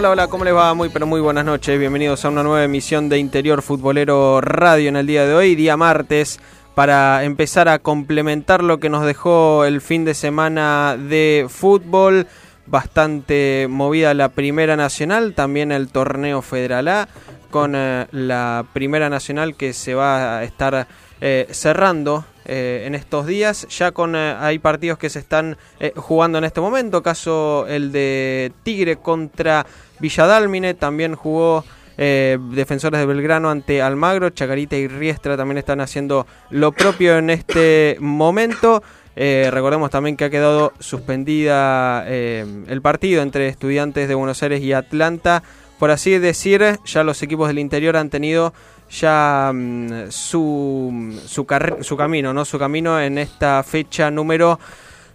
Hola, hola, ¿cómo les va? Muy, pero muy buenas noches. Bienvenidos a una nueva emisión de Interior Futbolero Radio en el día de hoy, día martes, para empezar a complementar lo que nos dejó el fin de semana de fútbol. Bastante movida la Primera Nacional, también el Torneo Federal A, con eh, la Primera Nacional que se va a estar eh, cerrando eh, en estos días. Ya con hay partidos que se están jugando en este momento, caso el de Tigre contra Villadálmine, también jugó eh, Defensores de Belgrano ante Almagro, Chacarita y Riestra también están haciendo lo propio en este momento. Eh, recordemos también que ha quedado suspendida eh, el partido entre estudiantes de Buenos Aires y Atlanta. Por así decir, ya los equipos del interior han tenido ya mm, su, su, su camino, ¿no? Su camino en esta fecha número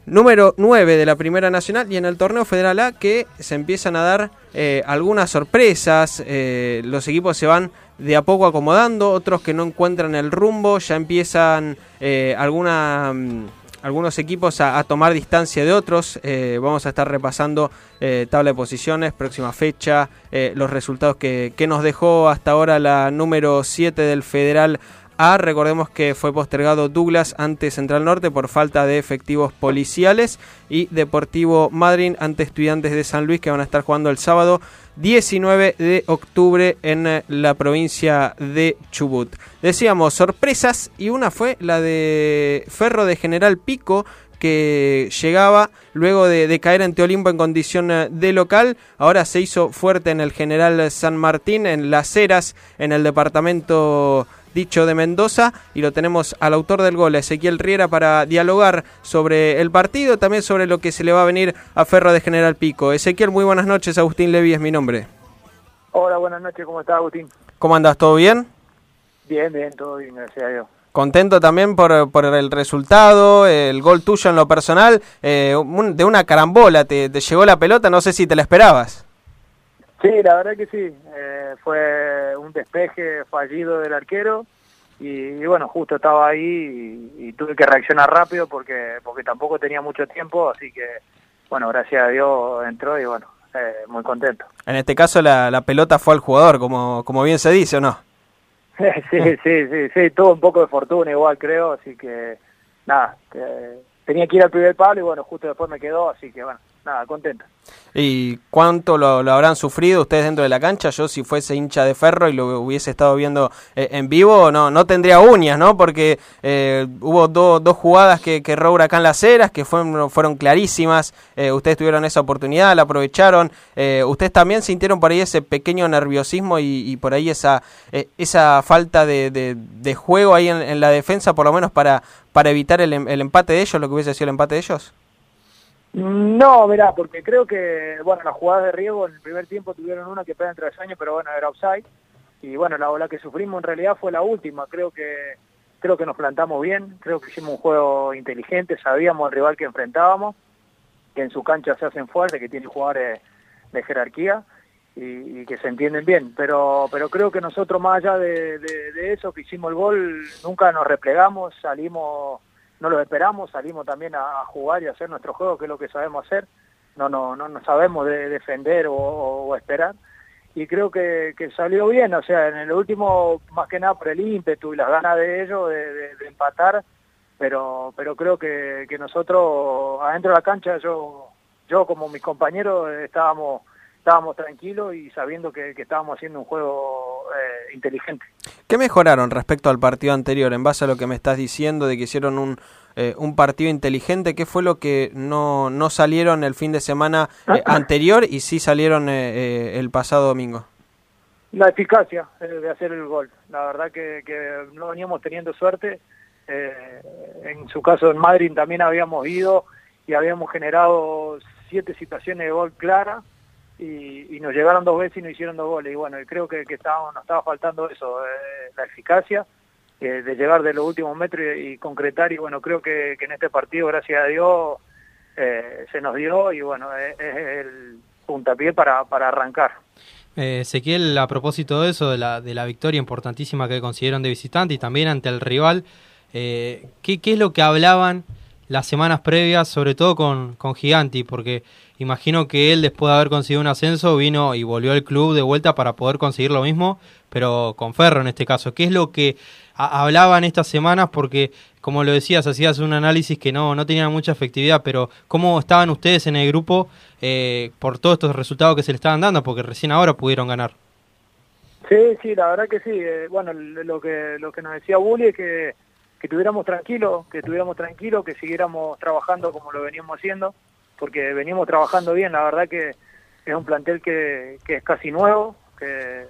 número 9 de la Primera Nacional y en el torneo Federal A que se empiezan a dar eh, algunas sorpresas, eh, los equipos se van de a poco acomodando, otros que no encuentran el rumbo, ya empiezan eh, mm, algunos equipos a, tomar distancia de otros, vamos a estar repasando tabla de posiciones, próxima fecha, los resultados que, que nos dejó hasta ahora la número 7 del Federal a. Recordemos que fue postergado Douglas ante Central Norte por falta de efectivos policiales y Deportivo Madryn ante Estudiantes de San Luis que van a estar jugando el sábado 19 de octubre en eh, la provincia de Chubut. Decíamos sorpresas y una fue la de Ferro de General Pico que llegaba luego de, caer ante Olimpo en condición eh, de local, ahora se hizo fuerte en el General San Martín, en Las Heras, en el departamento dicho de Mendoza, y lo tenemos al autor del gol, Ezequiel Riera, para dialogar sobre el partido, también sobre lo que se le va a venir a Ferro de General Pico. Ezequiel, muy buenas noches, Agustín Levi es mi nombre. Hola, buenas noches, ¿cómo estás, Agustín? ¿Cómo andas? ¿Todo bien? Bien, bien, todo bien, gracias a Dios. Contento también por, por el resultado, el gol tuyo en lo personal, eh, un- de una carambola, te, te llegó la pelota, no sé si te la esperabas. Sí, la verdad que sí, eh, fue un despeje fallido del arquero y, y bueno, justo estaba ahí y, y tuve que reaccionar rápido porque porque tampoco tenía mucho tiempo, así que bueno, gracias a Dios entró y bueno, eh, muy contento. En este caso la, la pelota fue al jugador, como, como bien se dice, ¿o no? sí, sí, sí, sí, tuvo un poco de fortuna igual creo, así que nada, que tenía que ir al primer palo y bueno, justo después me quedó, así que bueno, nada, contento. ¿Y cuánto lo, habrán sufrido ustedes dentro de la cancha? Yo si fuese hincha de ferro y lo hubiese estado viendo eh, en vivo, no no tendría uñas, ¿no? Porque eh, hubo do- dos jugadas que, que erró Huracán Las Heras, que fueron, fueron clarísimas. Eh, ustedes tuvieron esa oportunidad, la aprovecharon. Eh, ¿Ustedes también sintieron por ahí ese pequeño nerviosismo y, por ahí esa esa falta de, de- de juego ahí en, en la defensa, por lo menos para, para evitar el, em- el empate de ellos, lo que hubiese sido el empate de ellos? No, mirá, porque creo que, bueno, las jugadas de riego en el primer tiempo tuvieron una que pega en travesaño, pero bueno, era offside. Y bueno, la ola que sufrimos en realidad fue la última. Creo que creo que nos plantamos bien, creo que hicimos un juego inteligente, sabíamos el rival que enfrentábamos, que en su cancha se hacen fuertes, que tienen jugadores de jerarquía y, que se entienden bien. Pero pero creo que nosotros, más allá de, de- de eso, que hicimos el gol, nunca nos replegamos, salimos no lo esperamos, salimos también a, jugar y a hacer nuestro juego, que es lo que sabemos hacer. No no no, no sabemos de defender o, esperar. Y creo que, salió bien, o sea, en el último, más que nada por el ímpetu y las ganas de ellos de, empatar, pero pero creo que nosotros adentro de la cancha yo yo como mis compañeros estábamos estábamos tranquilos y sabiendo que, estábamos haciendo un juego eh, inteligente. ¿Qué mejoraron respecto al partido anterior en base a lo que me estás diciendo de que hicieron un, eh, un partido inteligente? ¿Qué fue lo que no, no salieron el fin de semana eh, anterior y sí salieron el pasado domingo? La eficacia de hacer el gol. La verdad que, que no veníamos teniendo suerte. en su caso en Madrid también habíamos ido y habíamos generado siete situaciones de gol claras y, nos llegaron dos veces y nos hicieron dos goles. Y bueno, creo que, que estábamos, nos estaba faltando eso, eh, la eficacia eh, de llegar de los últimos metros y, concretar. Y bueno, creo que, en este partido, gracias a Dios, eh, se nos dio y bueno, es, el puntapié para, para arrancar. Ezequiel, a propósito de eso, de la, de la victoria importantísima que consiguieron de visitante y también ante el rival, ¿qué, ¿qué es lo que hablaban las semanas previas, sobre todo con, con Giganti? Porque Imagino que él, después de haber conseguido un ascenso, vino y volvió al club de vuelta para poder conseguir lo mismo, pero con Ferro en este caso. ¿Qué es lo que hablaban estas semanas? Porque, como lo decías, hacías un análisis que no, no tenía mucha efectividad, pero ¿cómo estaban ustedes en el grupo eh, por todos estos resultados que se le estaban dando? Porque recién ahora pudieron ganar. Sí, sí, la verdad que sí. Eh, bueno, lo que, lo que nos decía Bully es que, que estuviéramos tranquilos, que estuviéramos tranquilos, que siguiéramos trabajando como lo veníamos haciendo porque venimos trabajando bien, la verdad que es un plantel que, es casi nuevo, que,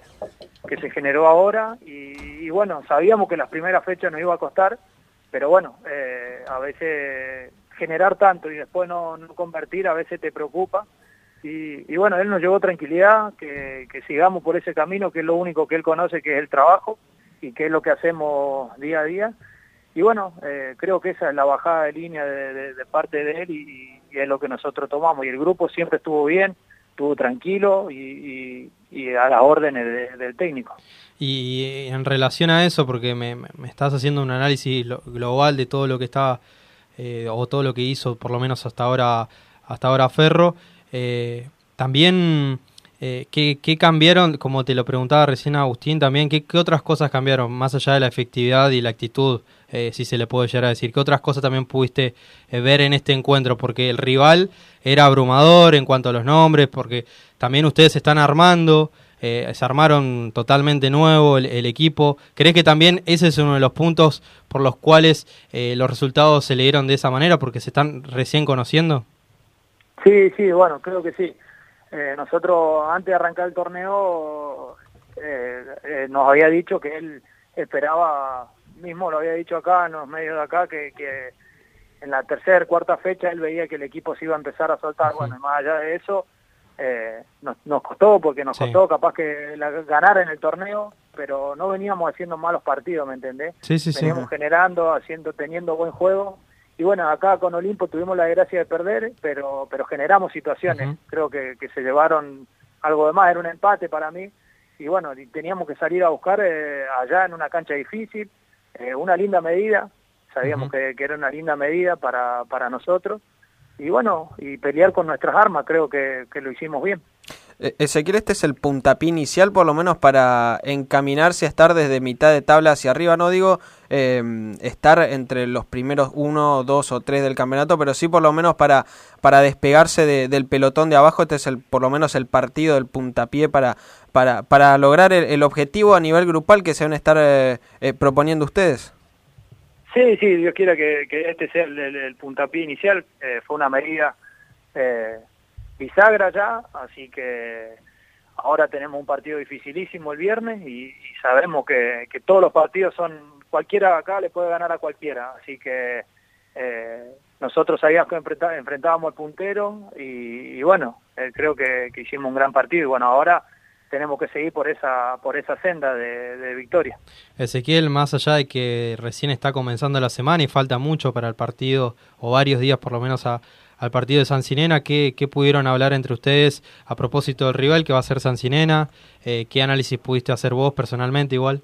que se generó ahora y, bueno, sabíamos que las primeras fechas nos iba a costar, pero bueno, eh, a veces generar tanto y después no, convertir a veces te preocupa. Y, y, bueno, él nos llevó tranquilidad, que, que sigamos por ese camino, que es lo único que él conoce, que es el trabajo y que es lo que hacemos día a día. Y bueno, eh, creo que esa es la bajada de línea de, de parte de él y, es lo que nosotros tomamos. Y el grupo siempre estuvo bien, estuvo tranquilo y, a las órdenes del técnico. Y en relación a eso, porque me, estás haciendo un análisis global de todo lo que está, eh, o todo lo que hizo, por lo menos hasta ahora, hasta ahora Ferro, eh, también... Eh, ¿qué, cambiaron? Como te lo preguntaba recién Agustín también, ¿qué, ¿qué, otras cosas cambiaron más allá de la efectividad y la actitud eh, si se le puede llegar a decir. ¿Qué otras cosas también pudiste eh, ver en este encuentro? Porque el rival era abrumador en cuanto a los nombres, porque también ustedes se están armando, eh, se armaron totalmente nuevo el, equipo. ¿Crees que también ese es uno de los puntos por los cuales los resultados se le dieron de esa manera, porque se están recién conociendo? Sí, sí, bueno, creo que sí. Nosotros antes de arrancar el torneo nos había dicho que él esperaba mismo lo había dicho acá en los medios de acá que, que en la tercera, cuarta fecha él veía que el equipo se iba a empezar a soltar. Bueno, más allá de eso, eh, nos, nos, costó, porque nos costó capaz que la, ganar en el torneo, pero no veníamos haciendo malos partidos, ¿me entendés? Sí, sí, veníamos generando, haciendo, teniendo buen juego. Y bueno, acá con Olimpo tuvimos la desgracia de perder, pero pero generamos situaciones. Creo que, que se llevaron algo de más, era un empate para mí. Y bueno, teníamos que salir a buscar eh, allá en una cancha difícil, eh, una linda medida, sabíamos que, era una linda medida para, para nosotros, y bueno, y pelear con nuestras armas, creo que, lo hicimos bien. Eh, Ezequiel, este es el puntapié inicial, por lo menos para encaminarse a estar desde mitad de tabla hacia arriba. No digo em, estar entre los primeros uno, dos o tres del campeonato, pero sí por lo menos para, para despegarse del pelotón de abajo. Este es el, por lo menos el partido del puntapié para, para, para lograr el, objetivo a nivel grupal que se van a estar eh, eh, proponiendo ustedes. Sí, sí, Dios quiera que, este sea el, puntapié inicial. fue una medida bisagra ya, así que ahora tenemos un partido dificilísimo el viernes y, sabemos que, todos los partidos son, cualquiera acá le puede ganar a cualquiera, así que eh, nosotros sabíamos que enfrentábamos al puntero y, bueno, eh, creo que, hicimos un gran partido y bueno, ahora tenemos que seguir por esa por esa senda de, de, victoria. Ezequiel, más allá de que recién está comenzando la semana y falta mucho para el partido, o varios días por lo menos a, al partido de San Sinena. ¿Qué, pudieron hablar entre ustedes a propósito del rival que va a ser San Sinena? Eh, ¿Qué análisis pudiste hacer vos personalmente igual?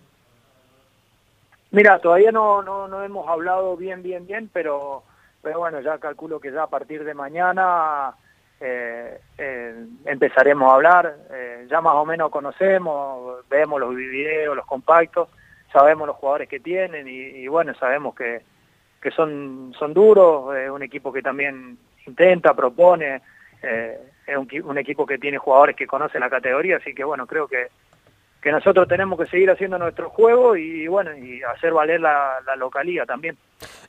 Mira, todavía no, no, hemos hablado bien, bien, bien, pero, pero bueno, ya calculo que ya a partir de mañana eh, eh, empezaremos a hablar. ya más o menos conocemos, vemos los videos, los compactos, sabemos los jugadores que tienen y, bueno, sabemos que, que son, son duros, es un equipo que también intenta, propone, eh, es un, un, equipo que tiene jugadores que conocen la categoría, así que bueno, creo que, que nosotros tenemos que seguir haciendo nuestro juego y bueno, y hacer valer la, la localía también.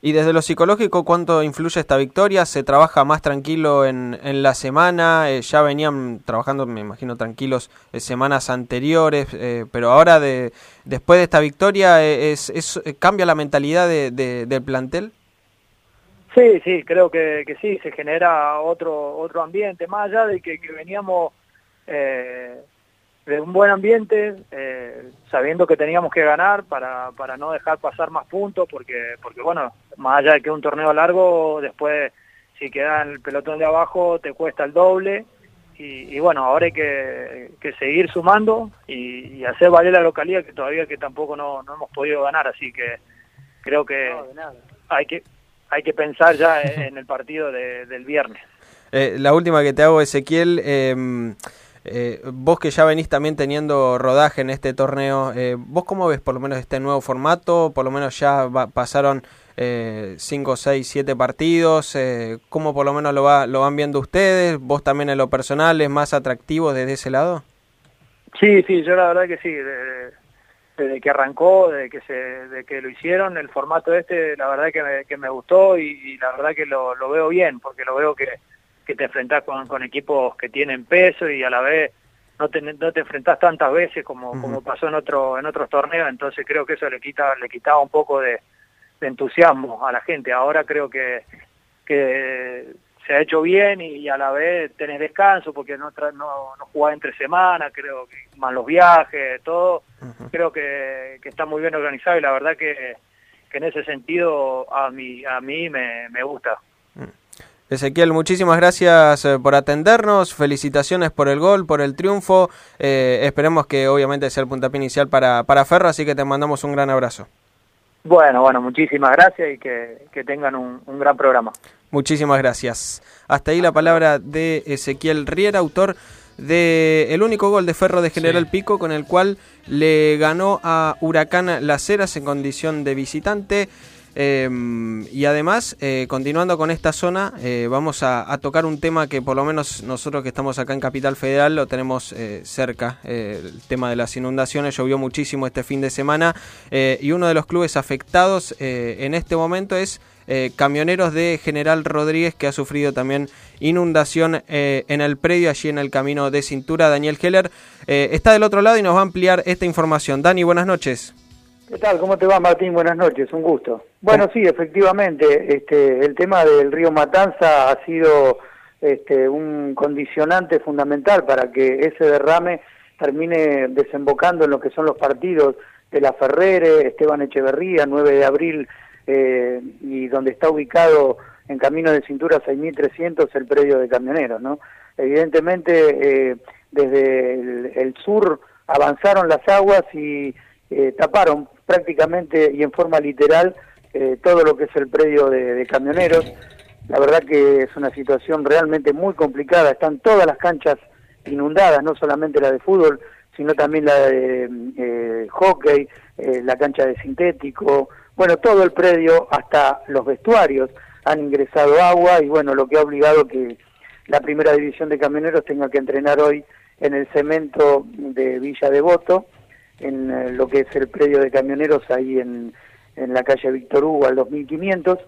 Y desde lo psicológico, ¿cuánto influye esta victoria? ¿Se trabaja más tranquilo en, en la semana? Eh, ya venían trabajando, me imagino, tranquilos eh, semanas anteriores, eh, pero ahora, de, después de esta victoria, eh, es, es, ¿cambia la mentalidad de, de, del plantel? Sí, sí, creo que, que, sí, se genera otro otro ambiente, más allá de que, que veníamos eh, de un buen ambiente, eh, sabiendo que teníamos que ganar para, para no dejar pasar más puntos, porque, porque bueno, más allá de que un torneo largo, después si queda en el pelotón de abajo te cuesta el doble, y, y bueno, ahora hay que, que seguir sumando y, y, hacer valer la localidad que todavía que tampoco no, no hemos podido ganar, así que creo que no, hay que hay que pensar ya en el partido de, del viernes. Eh, la última que te hago, Ezequiel, eh, eh, vos que ya venís también teniendo rodaje en este torneo, eh, ¿vos cómo ves por lo menos este nuevo formato? Por lo menos ya va, pasaron 5, 6, 7 partidos, eh, ¿cómo por lo menos lo, va, lo van viendo ustedes? ¿Vos también en lo personal es más atractivo desde ese lado? Sí, sí, yo la verdad que sí, desde, que arrancó, desde que, se, desde que lo hicieron, el formato este, la verdad que me, que me gustó y, y la verdad que lo, lo veo bien, porque lo veo que que te enfrentás con, con equipos que tienen peso y a la vez no te, no te enfrentás tantas veces como, uh -huh. como pasó en otro en otros torneos, entonces creo que eso le quita le quitaba un poco de, de entusiasmo a la gente. Ahora creo que, que se ha hecho bien y, y a la vez tenés descanso porque no, no, no jugás entre semanas, creo que más los viajes, todo, uh -huh. creo que, que está muy bien organizado y la verdad que, que en ese sentido a mí, a mí me, me gusta. Ezequiel, muchísimas gracias eh, por atendernos, felicitaciones por el gol, por el triunfo, eh, esperemos que obviamente sea el puntapié inicial para, para Ferro, así que te mandamos un gran abrazo. Bueno, bueno, muchísimas gracias y que, que tengan un, un, gran programa. Muchísimas gracias. Hasta ahí la palabra de Ezequiel Riera, autor de el único gol de Ferro de General sí. Pico, con el cual le ganó a Huracán Las Heras en condición de visitante. Eh, y además, eh, continuando con esta zona, eh, vamos a, a, tocar un tema que por lo menos nosotros que estamos acá en Capital Federal lo tenemos eh, cerca, eh, el tema de las inundaciones, llovió muchísimo este fin de semana y uno de los clubes afectados en este momento es Camioneros de General Rodríguez que ha sufrido también inundación en el predio allí en el camino de cintura. Daniel Heller está del otro lado y nos va a ampliar esta información. Dani, buenas noches. ¿Qué tal? ¿Cómo te va, Martín? Buenas noches, un gusto. Bueno, sí, efectivamente, este, el tema del río Matanza ha sido este, un condicionante fundamental para que ese derrame termine desembocando en lo que son los partidos de la Ferrere, Esteban Echeverría, 9 de abril, eh, y donde está ubicado en camino de cintura 6300 el predio de camioneros, ¿no? Evidentemente, eh, desde el, sur avanzaron las aguas y eh, taparon prácticamente y en forma literal eh, todo lo que es el predio de, camioneros. La verdad que es una situación realmente muy complicada. Están todas las canchas inundadas, no solamente la de fútbol, sino también la de eh, hockey, eh, la cancha de sintético. Bueno, todo el predio, hasta los vestuarios, han ingresado agua y bueno, lo que ha obligado que la primera división de camioneros tenga que entrenar hoy en el cemento de Villa Devoto en eh, lo que es el predio de camioneros ahí en, en la calle Víctor Hugo al 2500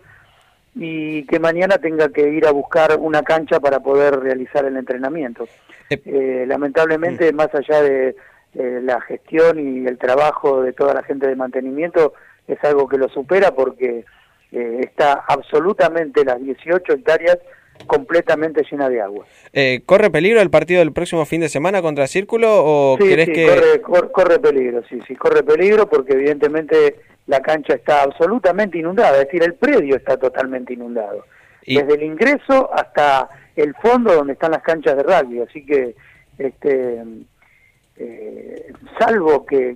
y que mañana tenga que ir a buscar una cancha para poder realizar el entrenamiento. Eh, eh lamentablemente, más allá de eh, la gestión y el trabajo de toda la gente de mantenimiento, es algo que lo supera porque eh, está absolutamente las 18 hectáreas completamente llena de agua. Eh, ¿Corre peligro el partido del próximo fin de semana contra Círculo o sí, crees sí, que...? Corre, corre, corre, peligro, sí, sí, corre peligro porque evidentemente la cancha está absolutamente inundada, es decir, el predio está totalmente inundado. ¿Y? Desde el ingreso hasta el fondo donde están las canchas de rugby, así que, este, eh, salvo que...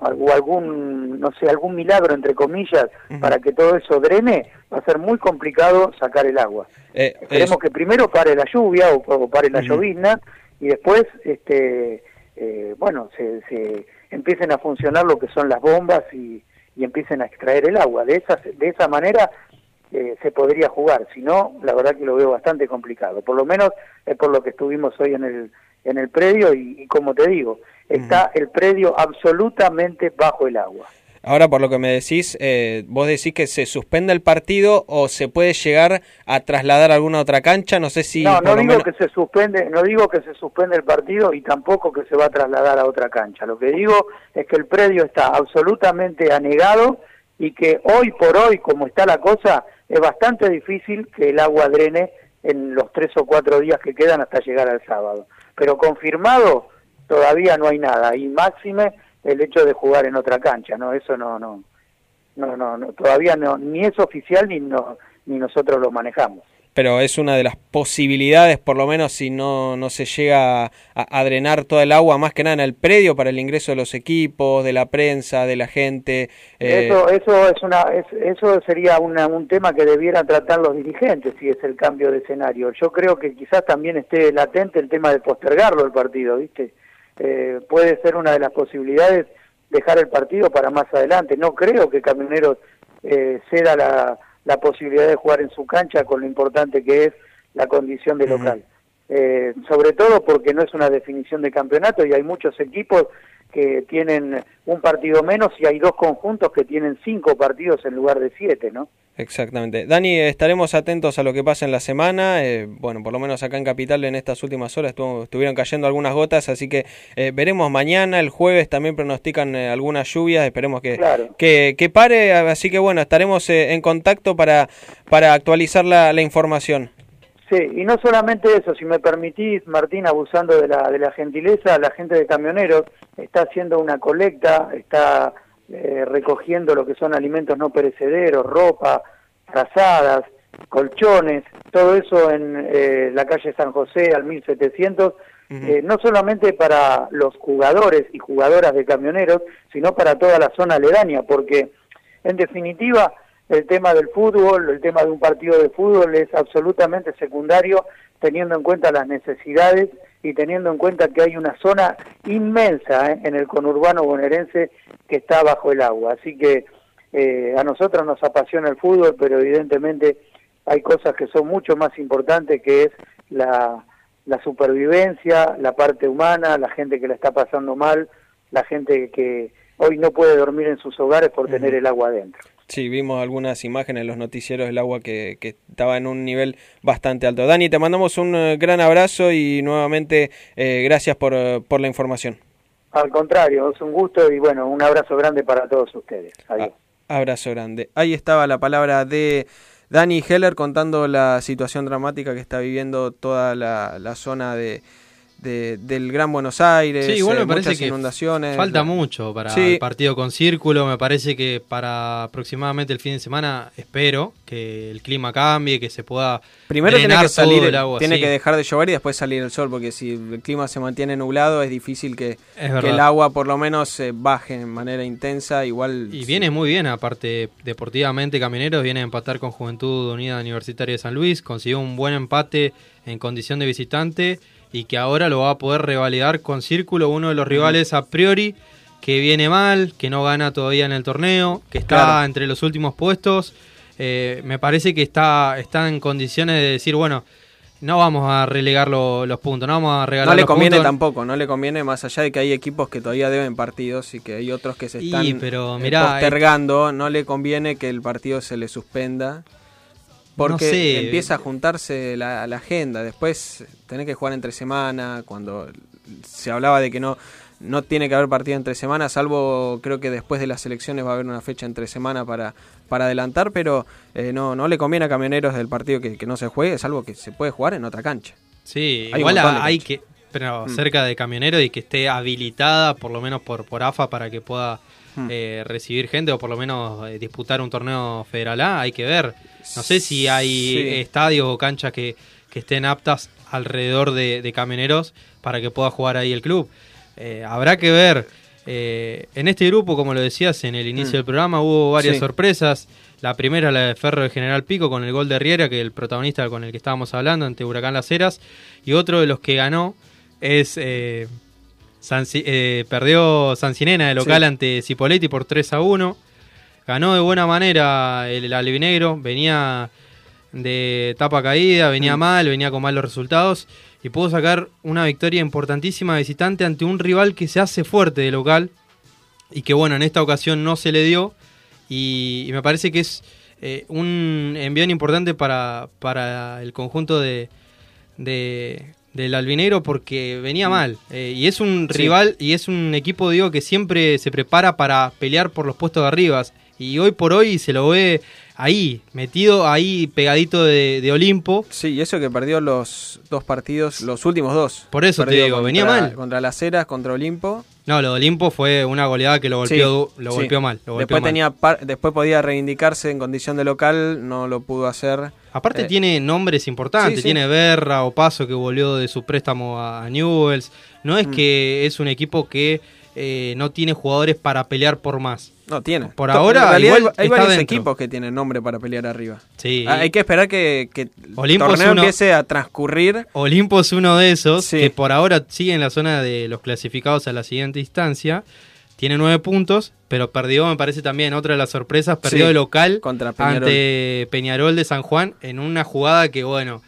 o algún, no sé, algún milagro entre comillas, para que todo eso drene, va a ser muy complicado sacar el agua. Eh, Esperemos es- que primero pare la lluvia o, o pare la Ujú. llovizna y después, este, eh, bueno, se, se empiecen a funcionar lo que son las bombas y, y empiecen a extraer el agua. De esa, de esa manera eh, se podría jugar, si no, la verdad que lo veo bastante complicado. Por lo menos es por lo que estuvimos hoy en el, en el predio y, y como te digo, está el predio absolutamente bajo el agua. Ahora, por lo que me decís, eh, vos decís que se suspende el partido o se puede llegar a trasladar a alguna otra cancha. No sé si. no, no digo menos- que se suspende, no digo que se suspende el partido y tampoco que se va a trasladar a otra cancha. Lo que digo es que el predio está absolutamente anegado y que hoy por hoy, como está la cosa, es bastante difícil que el agua drene en los tres o cuatro días que quedan hasta llegar al sábado. Pero confirmado todavía no hay nada y máxime el hecho de jugar en otra cancha, no, eso no, no, no, no, no todavía no, ni es oficial ni no, ni nosotros lo manejamos. Pero es una de las posibilidades, por lo menos, si no, no se llega a, a drenar toda el agua, más que nada en el predio, para el ingreso de los equipos, de la prensa, de la gente. eh, Eso, eso es una, es- eso sería una- un tema que debieran tratar los dirigentes si es el cambio de escenario. Yo creo que quizás también esté latente el tema de postergarlo el partido, ¿viste? Eh, puede ser una de las posibilidades dejar el partido para más adelante. No creo que Camioneros eh, ceda la, la posibilidad de jugar en su cancha con lo importante que es la condición de local. Eh, sobre todo porque no es una definición de campeonato y hay muchos equipos que tienen un partido menos y hay dos conjuntos que tienen cinco partidos en lugar de siete, ¿no? Exactamente. Dani, estaremos atentos a lo que pasa en la semana. eh, bueno, por lo menos acá en Capital en estas últimas horas estuvo- estuvieron cayendo algunas gotas, así que eh, veremos mañana. El jueves también pronostican eh, algunas lluvias. Esperemos que, Claro. que, que pare. Así que bueno, estaremos eh, en contacto para, para actualizar la, la información. Sí, y no solamente eso, si me permitís, Martín, abusando de la, de la gentileza, la gente de camioneros está haciendo una colecta, está eh, recogiendo lo que son alimentos no perecederos, ropa, frazadas, colchones, todo eso en eh, la calle San José al 1700, eh, no solamente para los jugadores y jugadoras de camioneros, sino para toda la zona aledaña, porque en definitiva el tema del fútbol, el tema de un partido de fútbol es absolutamente secundario teniendo en cuenta las necesidades y teniendo en cuenta que hay una zona inmensa ¿eh? en el conurbano bonaerense que está bajo el agua. Así que eh, a nosotros nos apasiona el fútbol, pero evidentemente hay cosas que son mucho más importantes, que es la, la supervivencia, la parte humana, la gente que la está pasando mal, la gente que hoy no puede dormir en sus hogares por tener el agua adentro. Sí, vimos algunas imágenes en los noticieros del agua que, que estaba en un nivel bastante alto. Dani, te mandamos un eh, gran abrazo y nuevamente eh, gracias por, eh, por la información. Al contrario, es un gusto y bueno, un abrazo grande para todos ustedes. Adiós. Abrazo grande. Ahí estaba la palabra de Dani Heller contando la situación dramática que está viviendo toda la, la zona de, de- del Gran Buenos Aires. Sí, igual eh, me parece que inundaciones. falta mucho para Sí. el partido con Círculo. Me parece que para aproximadamente el fin de semana espero que el clima cambie, que se pueda Primero tiene que salir, el- agua. tiene sí. que dejar de llover y después salir el sol, porque si el clima se mantiene nublado es difícil que, Es que verdad. el agua por lo menos eh, baje en manera intensa. Igual Y viene muy bien, aparte deportivamente Camioneros viene a empatar con Juventud Unida Universitaria de San Luis, consiguió un buen empate en condición de visitante y que ahora lo va a poder revalidar con Círculo, uno de los rivales a priori que viene mal, que no gana todavía en el torneo, que está Claro. entre los últimos puestos. Eh, me parece que está, está en condiciones de decir, bueno, no vamos a relegar lo- los puntos, no vamos a regalar no le los conviene puntos. tampoco, no le conviene más allá de que hay equipos que todavía deben partidos y que hay otros que se Y, están pero eh, mirá, postergando, no le conviene que el partido se le suspenda. Porque no sé. empieza a juntarse la, la agenda. Después tenés que jugar entre semana. Cuando se hablaba de que no, no tiene que haber partido entre semanas, salvo creo que después de las elecciones va a haber una fecha entre semana para, para adelantar. Pero eh, no, no le conviene a camioneros del partido que, que no se juegue, salvo que se puede jugar en otra cancha. Sí, Hay igual hay que, pero Mm. cerca de camionero y que esté habilitada por lo menos por, por AFA para que pueda Mm. eh, recibir gente o por lo menos eh, disputar un torneo federal A, hay que ver. No sé si hay Sí. estadios o canchas que, que estén aptas alrededor de, de camioneros para que pueda jugar ahí el club. Eh, habrá que ver. En este grupo, como lo decías en el inicio Mm. del programa, hubo varias Sí. sorpresas. La primera, la de Ferro de General Pico, con el gol de Riera, que el protagonista con el que estábamos hablando, ante Huracán Las Heras. Y otro de los que ganó es. Sanci- eh, perdió Sancinena de local Sí. ante Cipoletti por 3 a 1. Ganó de buena manera el albinegro. Venía de tapa caída, venía Mm. mal, venía con malos resultados. Y pudo sacar una victoria importantísima visitante ante un rival que se hace fuerte de local. Y que bueno, en esta ocasión no se le dio. Y, y me parece que es eh, un envión importante para, para el conjunto de, de- del albinegro porque venía mal. Eh, y es un Sí. rival y es un equipo, digo, que siempre se prepara para pelear por los puestos de arriba. Y hoy por hoy se lo ve ahí, metido ahí, pegadito de, de Olimpo. Sí, y eso que perdió los dos partidos, los últimos dos. Por eso te digo, venía mal. Contra las Heras, contra Olimpo. No, lo de Olimpo fue una goleada que lo golpeó, Sí, lo sí. golpeó mal. Lo golpeó después, mal. tenía par- después podía reivindicarse en condición de local, no lo pudo hacer. Aparte Eh, tiene nombres importantes, sí, sí. tiene Berra o Paso que volvió de su préstamo a Newells. No es Mm. que es un equipo que eh, no tiene jugadores para pelear por más. No tiene. Por ahora, en realidad igual hay, varios dentro. equipos que tienen nombre para pelear arriba. Sí. Ah, Hay que esperar que, que el torneo uno- empiece a transcurrir. Olimpo es uno de esos Sí. que por ahora sigue en la zona de los clasificados a la siguiente instancia. Tiene nueve puntos, pero perdió, me parece también, otra de las sorpresas, perdió Sí, de local contra Peñarol. ante Peñarol de San Juan en una jugada que, bueno,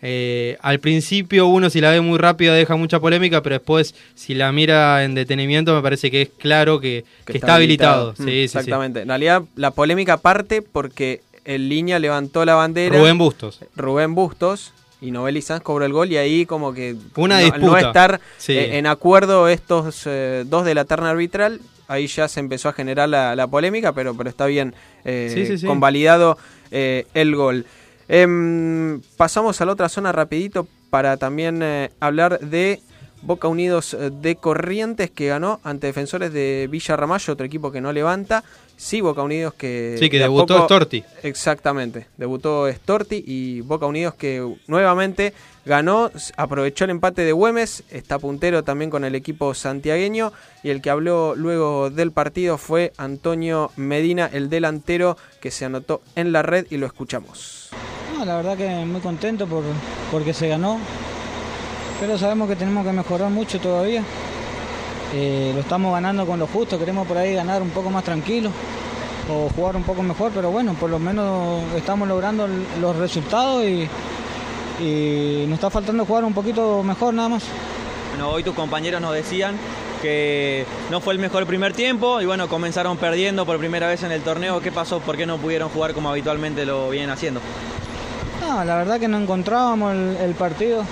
eh, al principio uno si la ve muy rápida deja mucha polémica, pero después si la mira en detenimiento me parece que es claro que, que está, habilitado. Mm, Sí, sí, sí. exactamente. En realidad, la polémica parte porque en línea levantó la bandera. Rubén Bustos. Rubén Bustos y Novelli Sanz cobró el gol y ahí como que Una no, estar Sí. eh, en acuerdo estos eh, dos de la terna arbitral ahí ya se empezó a generar la, la polémica pero pero está bien eh, Sí, sí, convalidado eh, el gol Em, pasamos a la otra zona rapidito para también eh, hablar de Boca Unidos de Corrientes que ganó ante defensores de Villa Ramallo, otro equipo que no levanta. Sí, Boca Unidos que... Sí, que de debutó poco- Storti. Exactamente, debutó Storti y Boca Unidos que nuevamente ganó, aprovechó el empate de Güemes, está puntero también con el equipo santiagueño y el que habló luego del partido fue Antonio Medina, el delantero que se anotó en la red y lo escuchamos. No, la verdad que muy contento por, porque se ganó, pero sabemos que tenemos que mejorar mucho todavía. Eh, lo estamos ganando con lo justo, queremos por ahí ganar un poco más tranquilo o jugar un poco mejor, pero bueno, por lo menos estamos logrando los resultados y, y nos está faltando jugar un poquito mejor nada más. Bueno, hoy tus compañeros nos decían que no fue el mejor primer tiempo y bueno, comenzaron perdiendo por primera vez en el torneo. ¿Qué pasó? ¿Por qué no pudieron jugar como habitualmente lo vienen haciendo? No, la verdad que no encontrábamos el, el partido.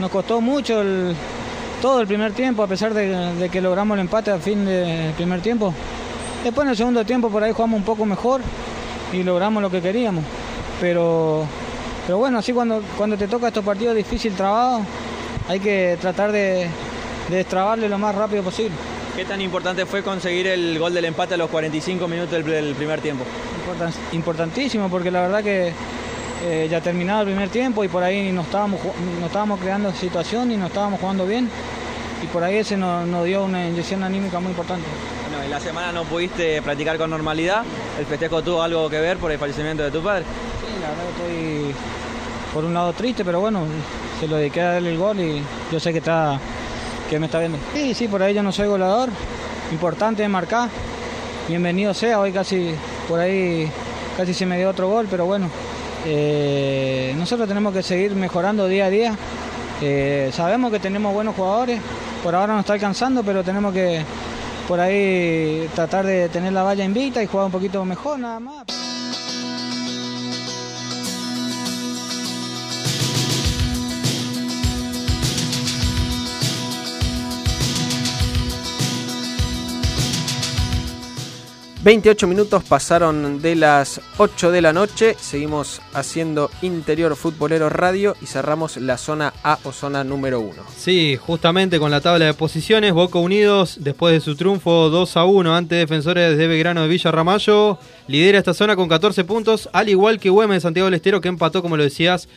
Nos costó mucho el- todo el primer tiempo, a pesar de, de que logramos el empate al fin del primer tiempo. Después en el segundo tiempo por ahí jugamos un poco mejor y logramos lo que queríamos. Pero, pero bueno, así cuando, cuando te toca estos partidos difíciles trabajo, hay que tratar de, de destrabarle lo más rápido posible. ¿Qué tan importante fue conseguir el gol del empate a los 45 minutos del, primer tiempo? Importan- importantísimo porque la verdad que eh, ya terminado el primer tiempo y por ahí nos estábamos, nos estábamos creando situación y nos estábamos jugando bien y por ahí ese nos, nos dio una inyección anímica muy importante. Bueno, en la semana no pudiste practicar con normalidad. ¿El festejo tuvo algo que ver por el fallecimiento de tu padre? Sí, la verdad estoy por un lado triste, pero bueno, se lo dediqué a darle el gol y yo sé que está que me está viendo. Sí, sí, por ahí yo no soy goleador, importante de marcar. Bienvenido sea, hoy casi por ahí casi se me dio otro gol, pero bueno, eh, nosotros tenemos que seguir mejorando día a día. Eh, sabemos que tenemos buenos jugadores, por ahora no está alcanzando, pero tenemos que por ahí tratar de tener la valla invicta y jugar un poquito mejor nada más. 28 minutos pasaron de las 8 de la noche. Seguimos haciendo Interior Futbolero Radio y cerramos la zona A o zona número 1. Sí, justamente con la tabla de posiciones, Boca Unidos, después de su triunfo 2 a 1 ante Defensores de Belgrano de Villa Ramallo, lidera esta zona con 14 puntos, al igual que Güemes de Santiago del Estero, que empató, como lo decías,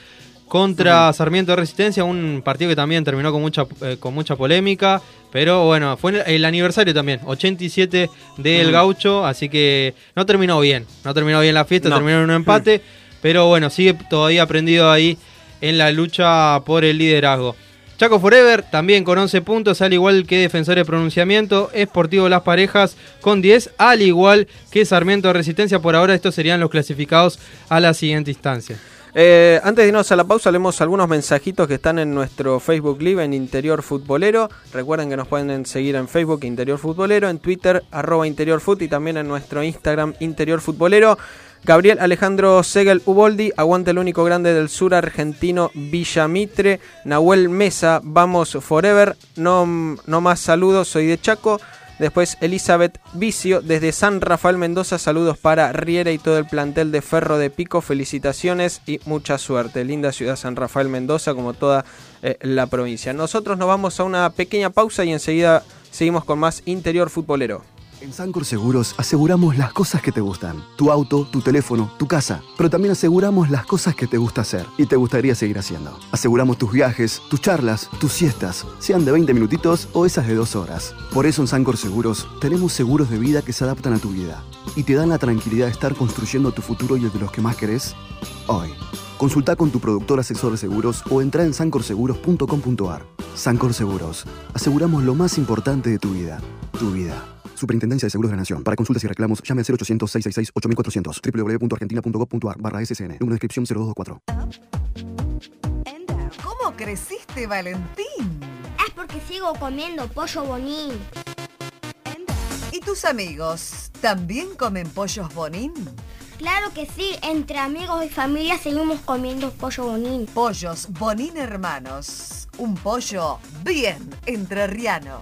contra Sarmiento de Resistencia, un partido que también terminó con mucha, eh, con mucha polémica, pero bueno, fue el aniversario también, 87 del Mm. Gaucho, así que no terminó bien, no terminó bien la fiesta, No. terminó en un empate, pero bueno, sigue todavía prendido ahí en la lucha por el liderazgo. Chaco Forever también con 11 puntos, al igual que Defensores de Pronunciamiento, Esportivo Las Parejas con 10, al igual que Sarmiento de Resistencia. Por ahora estos serían los clasificados a la siguiente instancia. Eh, antes de irnos a la pausa, leemos algunos mensajitos que están en nuestro Facebook Live en Interior Futbolero. Recuerden que nos pueden seguir en Facebook Interior Futbolero, en Twitter arroba Interior Fut y también en nuestro Instagram Interior Futbolero. Gabriel Alejandro Segel Uboldi, aguante el único grande del sur argentino Villa Mitre. Nahuel Mesa, vamos forever. No, no más saludos, soy de Chaco. Después Elizabeth Vicio, desde San Rafael Mendoza, saludos para Riera y todo el plantel de Ferro de Pico, felicitaciones y mucha suerte. Linda ciudad San Rafael Mendoza, como toda eh, la provincia. Nosotros nos vamos a una pequeña pausa y enseguida seguimos con más interior futbolero. En Sancor Seguros aseguramos las cosas que te gustan. Tu auto, tu teléfono, tu casa. Pero también aseguramos las cosas que te gusta hacer y te gustaría seguir haciendo. Aseguramos tus viajes, tus charlas, tus siestas, sean de 20 minutitos o esas de 2 horas. Por eso en Sancor Seguros tenemos seguros de vida que se adaptan a tu vida y te dan la tranquilidad de estar construyendo tu futuro y el de los que más querés hoy. Consulta con tu productor asesor de seguros o entra en sancorseguros.com.ar. Sancor Seguros. Aseguramos lo más importante de tu vida. Tu vida. Superintendencia de Seguros de la Nación. Para consultas y reclamos, llame al 0800-666-8400. www.argentina.gov.ar barra SSN. Número de inscripción 0224. ¿Cómo creciste, Valentín? Es porque sigo comiendo pollo bonín. ¿Y tus amigos también comen pollos bonín? Claro que sí, entre amigos y familia seguimos comiendo pollo bonín. Pollos Bonín Hermanos. Un pollo bien entrerriano.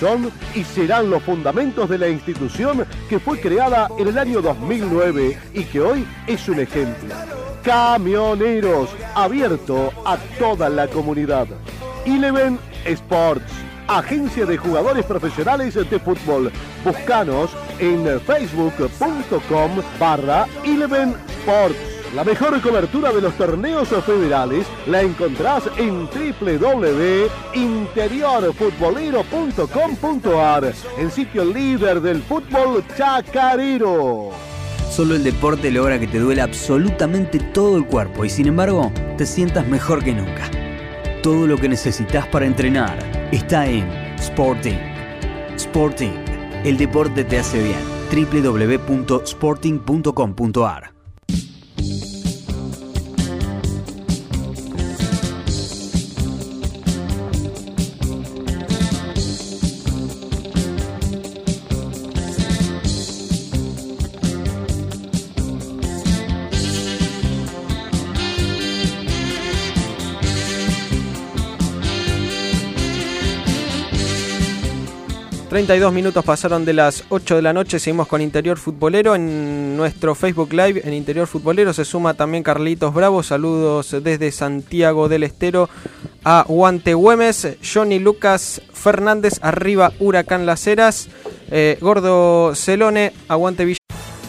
son y serán los fundamentos de la institución que fue creada en el año 2009 y que hoy es un ejemplo. Camioneros, abierto a toda la comunidad. Eleven Sports, agencia de jugadores profesionales de fútbol. Búscanos en facebook.com barra Eleven Sports. La mejor cobertura de los torneos federales la encontrás en www.interiorfutbolero.com.ar, el sitio líder del fútbol chacarero. Solo el deporte logra que te duela absolutamente todo el cuerpo y sin embargo te sientas mejor que nunca. Todo lo que necesitas para entrenar está en Sporting. Sporting, el deporte te hace bien. www.sporting.com.ar 32 minutos pasaron de las 8 de la noche, seguimos con Interior Futbolero en nuestro Facebook Live en Interior Futbolero se suma también Carlitos Bravo, saludos desde Santiago del Estero a Guante Güemes, Johnny Lucas Fernández, arriba Huracán Las Heras, eh, Gordo Celone, aguante Villa.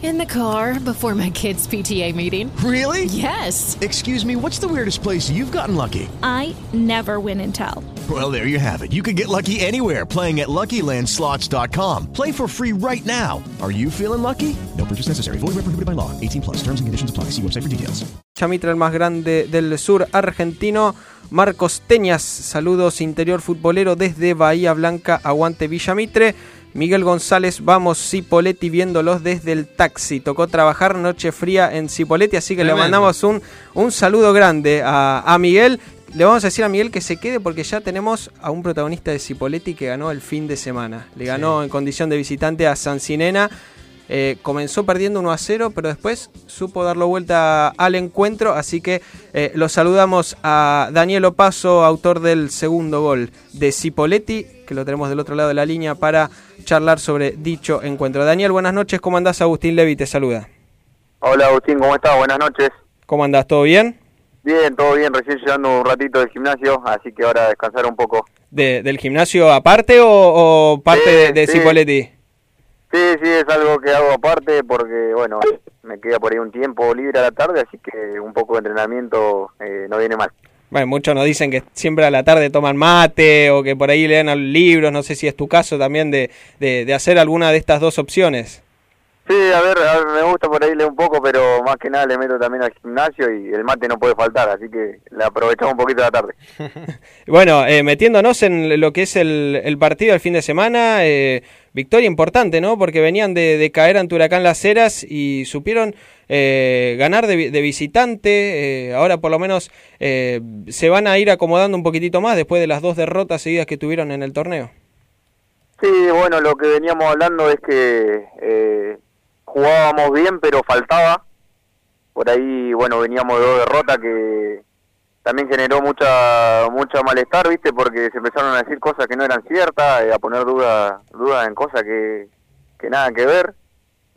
In the car before my kids' PTA meeting. Really? Yes. Excuse me, what's the weirdest place you've gotten lucky? I never win and tell. Well, there you have it. You can get lucky anywhere playing at LuckyLandSlots.com. Play for free right now. Are you feeling lucky? No purchase necessary. Void where prohibited by law. 18 plus. Terms and conditions apply. See website for details. Chamitra, el más grande del sur argentino. Marcos Teñas, saludos interior futbolero desde Bahía Blanca, aguante Villamitre. Miguel González, vamos Cipoletti viéndolos desde el taxi. Tocó trabajar noche fría en Cipoletti, así que le mandamos un, un saludo grande a, a Miguel. Le vamos a decir a Miguel que se quede porque ya tenemos a un protagonista de Cipoletti que ganó el fin de semana. Le ganó en condición de visitante a Sancinena. Eh, comenzó perdiendo 1 a 0, pero después supo darlo vuelta al encuentro. Así que eh, lo saludamos a Daniel Opaso, autor del segundo gol de Cipoletti, que lo tenemos del otro lado de la línea para charlar sobre dicho encuentro. Daniel, buenas noches. ¿Cómo andás? Agustín Levi te saluda. Hola Agustín, ¿cómo estás? Buenas noches. ¿Cómo andás? ¿Todo bien? Bien, todo bien, recién llegando un ratito del gimnasio, así que ahora descansar un poco. ¿De- ¿Del gimnasio aparte o, o parte Sí, de, de sí. Cipoletti? Sí, sí, es algo que hago aparte porque, bueno, me queda por ahí un tiempo libre a la tarde, así que un poco de entrenamiento eh, no viene mal. Bueno, muchos nos dicen que siempre a la tarde toman mate o que por ahí leen libros. No sé si es tu caso también de, de, de hacer alguna de estas dos opciones. Sí, a ver, a ver, me gusta por ahí leer un poco, pero más que nada le meto también al gimnasio y el mate no puede faltar, así que le aprovechamos un poquito la tarde. Bueno, eh, metiéndonos en lo que es el, el partido del fin de semana, eh, victoria importante, ¿no? Porque venían de, de caer ante Huracán Las Heras y supieron eh, ganar de, de visitante. eh, ahora por lo menos eh, se van a ir acomodando un poquitito más después de las dos derrotas seguidas que tuvieron en el torneo. Sí, bueno, lo que veníamos hablando es que eh, jugábamos bien, pero faltaba. Por ahí, bueno, veníamos de dos derrotas que también generó mucha mucha malestar, ¿viste? Porque se empezaron a decir cosas que no eran ciertas, eh, a poner dudas dudas en cosas que, que nada que ver.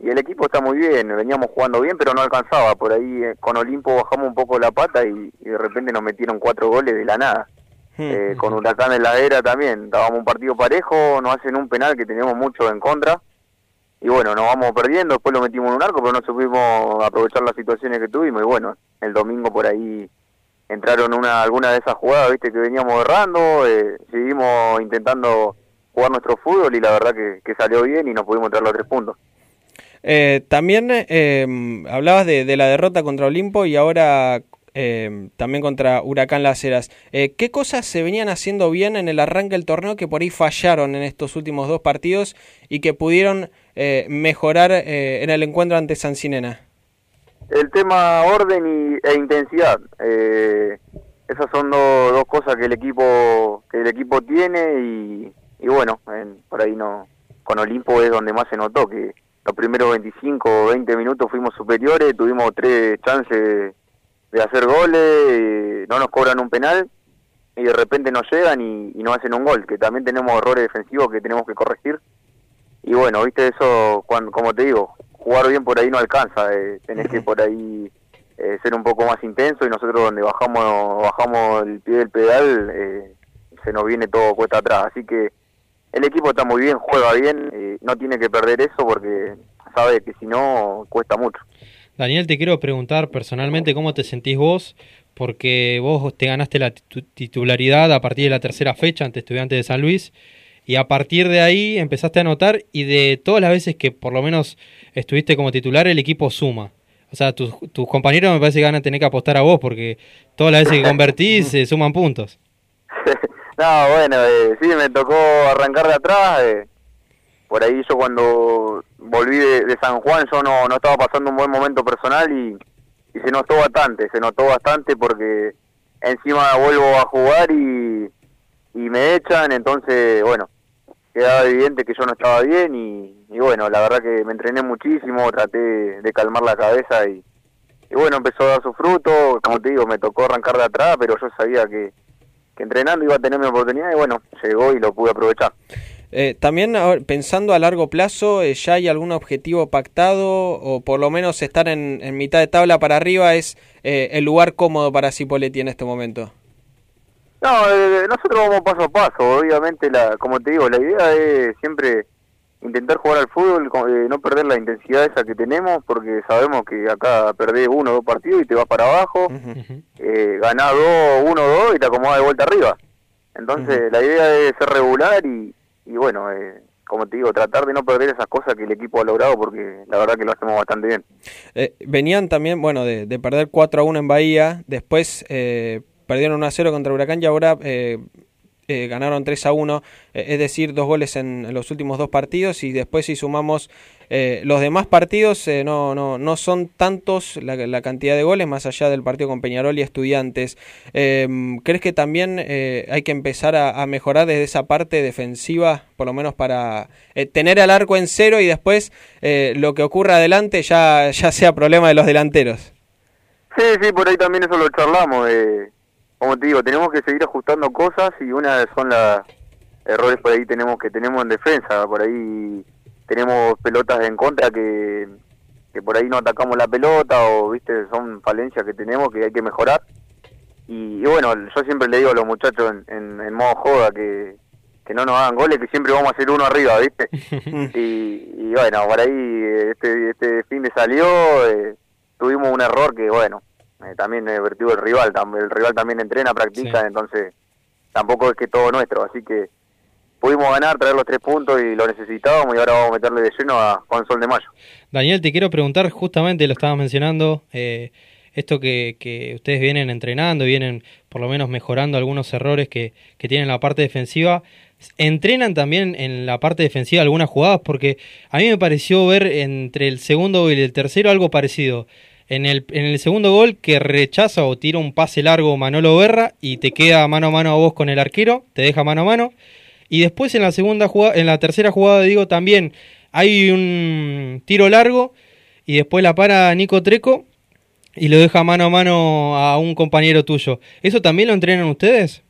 Y el equipo está muy bien, veníamos jugando bien, pero no alcanzaba. Por ahí eh, con Olimpo bajamos un poco la pata y, y de repente nos metieron cuatro goles de la nada. Eh, con Huracán en la era también, dábamos un partido parejo, nos hacen un penal que teníamos mucho en contra. Y bueno, nos vamos perdiendo, después lo metimos en un arco, pero no supimos aprovechar las situaciones que tuvimos. Y bueno, el domingo por ahí entraron una alguna de esas jugadas, viste, que veníamos errando, eh, seguimos intentando jugar nuestro fútbol y la verdad que, que salió bien y nos pudimos traer los tres puntos. Eh, también eh, hablabas de, la derrota contra Olimpo y ahora eh, también contra Huracán Las Heras. Eh, ¿Qué cosas se venían haciendo bien en el arranque del torneo que por ahí fallaron en estos últimos dos partidos y que pudieron eh, mejorar eh, en el encuentro ante Sancinena? El tema orden y, e intensidad. Esas son do- dos cosas que el equipo que el equipo tiene y, bueno, en- por ahí no con Olimpo es donde más se notó que los primeros 25 o 20 minutos fuimos superiores, tuvimos tres chances de hacer goles, eh, no nos cobran un penal y de repente nos llegan y, y nos hacen un gol, que también tenemos errores defensivos que tenemos que corregir. Y bueno, viste eso, cuando, como te digo, jugar bien por ahí no alcanza, eh, tenés que por ahí eh, ser un poco más intenso y nosotros donde bajamos bajamos el pie del pedal eh, se nos viene todo cuesta atrás. Así que el equipo está muy bien, juega bien, eh, no tiene que perder eso porque sabe que si no cuesta mucho. Daniel, te quiero preguntar personalmente cómo te sentís vos, porque vos te ganaste la titu- titularidad a partir de la tercera fecha ante Estudiantes de San Luis, y a partir de ahí empezaste a anotar, y de todas las veces que por lo menos estuviste como titular, el equipo suma. O sea, tus, tus compañeros me parece que van a tener que apostar a vos, porque todas las veces que convertís se suman puntos. No, bueno, eh, sí, me tocó arrancar de atrás. eh, por ahí yo cuando volví de, San Juan yo no, no estaba pasando un buen momento personal y, se notó bastante, se notó bastante porque encima vuelvo a jugar y, y me echan, entonces, bueno, quedaba evidente que yo no estaba bien y, y bueno, la verdad que me entrené muchísimo, traté de calmar la cabeza y, y bueno, empezó a dar su fruto, como te digo, me tocó arrancar de atrás, pero yo sabía que, que entrenando iba a tener mi oportunidad y bueno, llegó y lo pude aprovechar. Eh, también pensando a largo plazo, eh, ¿ya hay algún objetivo pactado o por lo menos estar en, en mitad de tabla para arriba es eh, el lugar cómodo para Cipoletti en este momento? No, eh, nosotros vamos paso a paso. Obviamente, la, como te digo, la idea es siempre intentar jugar al fútbol, eh, no perder la intensidad esa que tenemos, porque sabemos que acá perdés uno o dos partidos y te vas para abajo, eh, ganás dos, uno o dos y te acomodás de vuelta arriba. Entonces, la idea es ser regular y, y bueno, eh, como te digo, tratar de no perder esas cosas que el equipo ha logrado, porque la verdad que lo hacemos bastante bien. Eh, venían también, bueno, de, de perder 4 a 1 en Bahía, después eh, perdieron 1 a 0 contra Huracán y ahora eh, ganaron 3 a 1, eh, es decir, dos goles en, los últimos dos partidos y después si sumamos eh, los demás partidos eh, no, no, no son tantos la, cantidad de goles más allá del partido con Peñarol y Estudiantes. Eh, ¿Crees que también hay que empezar a, mejorar desde esa parte defensiva, por lo menos para tener al arco en cero y después lo que ocurra adelante ya, ya sea problema de los delanteros? Sí, sí, por ahí también eso lo charlamos. eh, como te digo, tenemos que seguir ajustando cosas y una son los errores por ahí tenemos que tenemos en defensa. Por ahí tenemos pelotas en contra que, que por ahí no atacamos la pelota o, viste, son falencias que tenemos que hay que mejorar. Y, y bueno, yo siempre le digo a los muchachos en, en, en modo joda que, que no nos hagan goles, que siempre vamos a hacer uno arriba, ¿viste? y, y bueno, por ahí este, este fin de salió, eh, tuvimos un error que, bueno, eh, también eh, vertido el rival, el rival también entrena, practica, entonces tampoco es que todo nuestro, así que pudimos ganar, traer los tres puntos y lo necesitábamos y ahora vamos a meterle de lleno a, con Sol de Mayo. Daniel, te quiero preguntar, justamente lo estabas mencionando, eh, esto que, que ustedes vienen entrenando, vienen por lo menos mejorando algunos errores que, que tienen en la parte defensiva. ¿Entrenan también en la parte defensiva algunas jugadas? Porque a mí me pareció ver entre el segundo y el tercero algo parecido. En el, en el segundo gol que rechaza o tira un pase largo Manolo Berra y te queda mano a mano a vos con el arquero, te deja mano a mano. Y después en la segunda jugada, en la tercera jugada digo también hay un tiro largo y después la para Nico Treco y lo deja mano a mano a un compañero tuyo. ¿Eso también lo entrenan ustedes?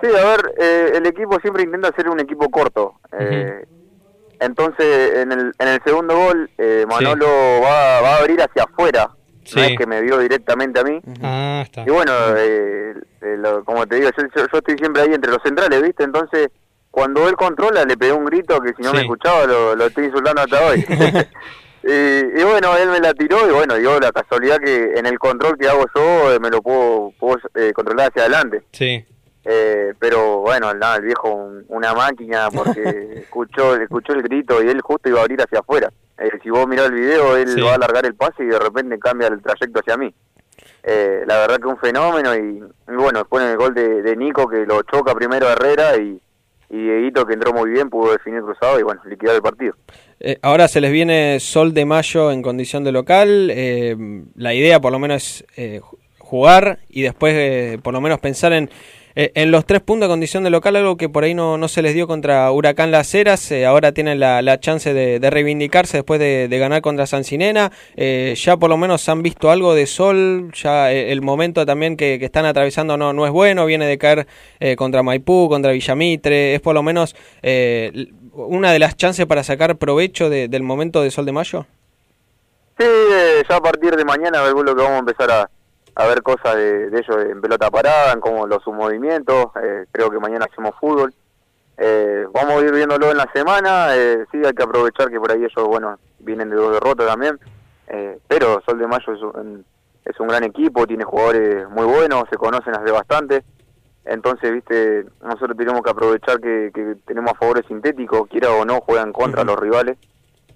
Sí, a ver, eh, el equipo siempre intenta ser un equipo corto. eh, entonces, en el, en el segundo gol, eh, Manolo va, va a abrir hacia afuera. No Sí. es que me vio directamente a mí. Ah, está. Y bueno, eh, eh, lo- como te digo, yo, yo- yo estoy siempre ahí entre los centrales, ¿viste? Entonces, cuando él controla, le pegué un grito que si no me escuchaba lo, lo estoy insultando hasta hoy. y, y bueno, él me la tiró y bueno, dio la casualidad que en el control que hago yo eh, me lo puedo, puedo eh, controlar hacia adelante. Sí. Eh, pero bueno, nada, el viejo un- una máquina porque escuchó escuchó el grito y él justo iba a abrir hacia afuera. Eh, si vos mirás el video, él Sí. va a alargar el pase y de repente cambia el trayecto hacia mí. Eh, la verdad que un fenómeno y, y bueno, después en el gol de, de Nico que lo choca primero a Herrera y, y Dieguito que entró muy bien pudo definir cruzado y bueno, liquidar el partido. Eh, ahora se les viene Sol de Mayo en condición de local. eh, la idea por lo menos es ju- jugar y después eh, por lo menos pensar en, eh, en los tres puntos de condición de local, algo que por ahí no, no se les dio contra Huracán Las Heras. eh, ahora tienen la, la chance de, de reivindicarse después de, de ganar contra Sancinena. Eh, ya por lo menos han visto algo de Sol. Ya eh, el momento también que, que están atravesando no, no es bueno. Viene de caer eh, contra Maipú, contra Villamitre. Es por lo menos una de las chances para sacar provecho de- del momento de Sol de Mayo. Sí, ya a partir de mañana calculo que vamos a empezar a, a ver cosas de, de ellos en pelota parada, en cómo los sus movimientos. eh, creo que mañana hacemos fútbol. Eh, vamos a ir viéndolo en la semana. eh, sí, hay que aprovechar que por ahí ellos, bueno, vienen de dos derrotas también. eh, pero Sol de Mayo es un, es un gran equipo, tiene jugadores muy buenos, se conocen hace bastante. Entonces, viste, nosotros tenemos que aprovechar que, que tenemos a favores sintéticos, quiera o no, juegan contra los rivales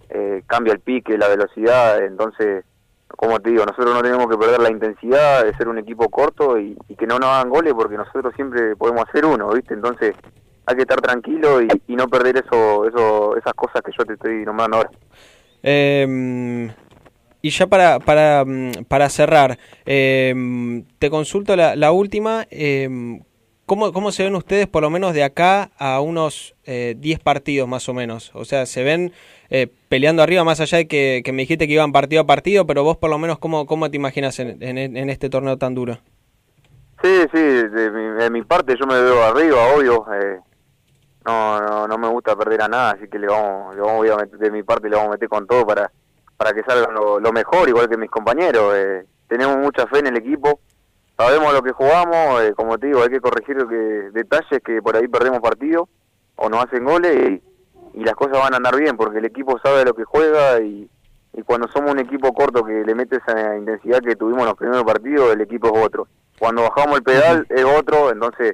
eh, cambia el pique, la velocidad, entonces, como te digo, nosotros no tenemos que perder la intensidad de ser un equipo corto y, que no nos hagan goles porque nosotros siempre podemos hacer uno, ¿viste? Entonces hay que estar tranquilo y, no perder eso, eso, esas cosas que yo te estoy nombrando ahora. Eh, y ya para, para, mm, para cerrar, eh, te consulto la, la última. eh, ¿cómo, ¿Cómo se ven ustedes, por lo menos de acá a unos eh, 10 partidos más o menos? O sea, ¿se ven eh, peleando arriba más allá de que, me dijiste que iban partido a partido? Pero vos, por lo menos, ¿cómo, cómo te imaginas en, en, en este torneo tan duro? Sí, sí, de mi, de mi parte yo me veo arriba, obvio. eh, no, no, no me gusta perder a nada, así que le vamos, le vamos a meter, de mi parte le vamos a meter con todo para, para que salga lo, lo mejor, igual que mis compañeros. Eh, tenemos mucha fe en el equipo, sabemos lo que jugamos, eh, como te digo, hay que corregir que, detalles que por ahí perdemos partido o nos hacen goles y, y las cosas van a andar bien, porque el equipo sabe lo que juega y, y cuando somos un equipo corto que le mete esa intensidad que tuvimos en los primeros partidos, el equipo es otro. Cuando bajamos el pedal es otro, entonces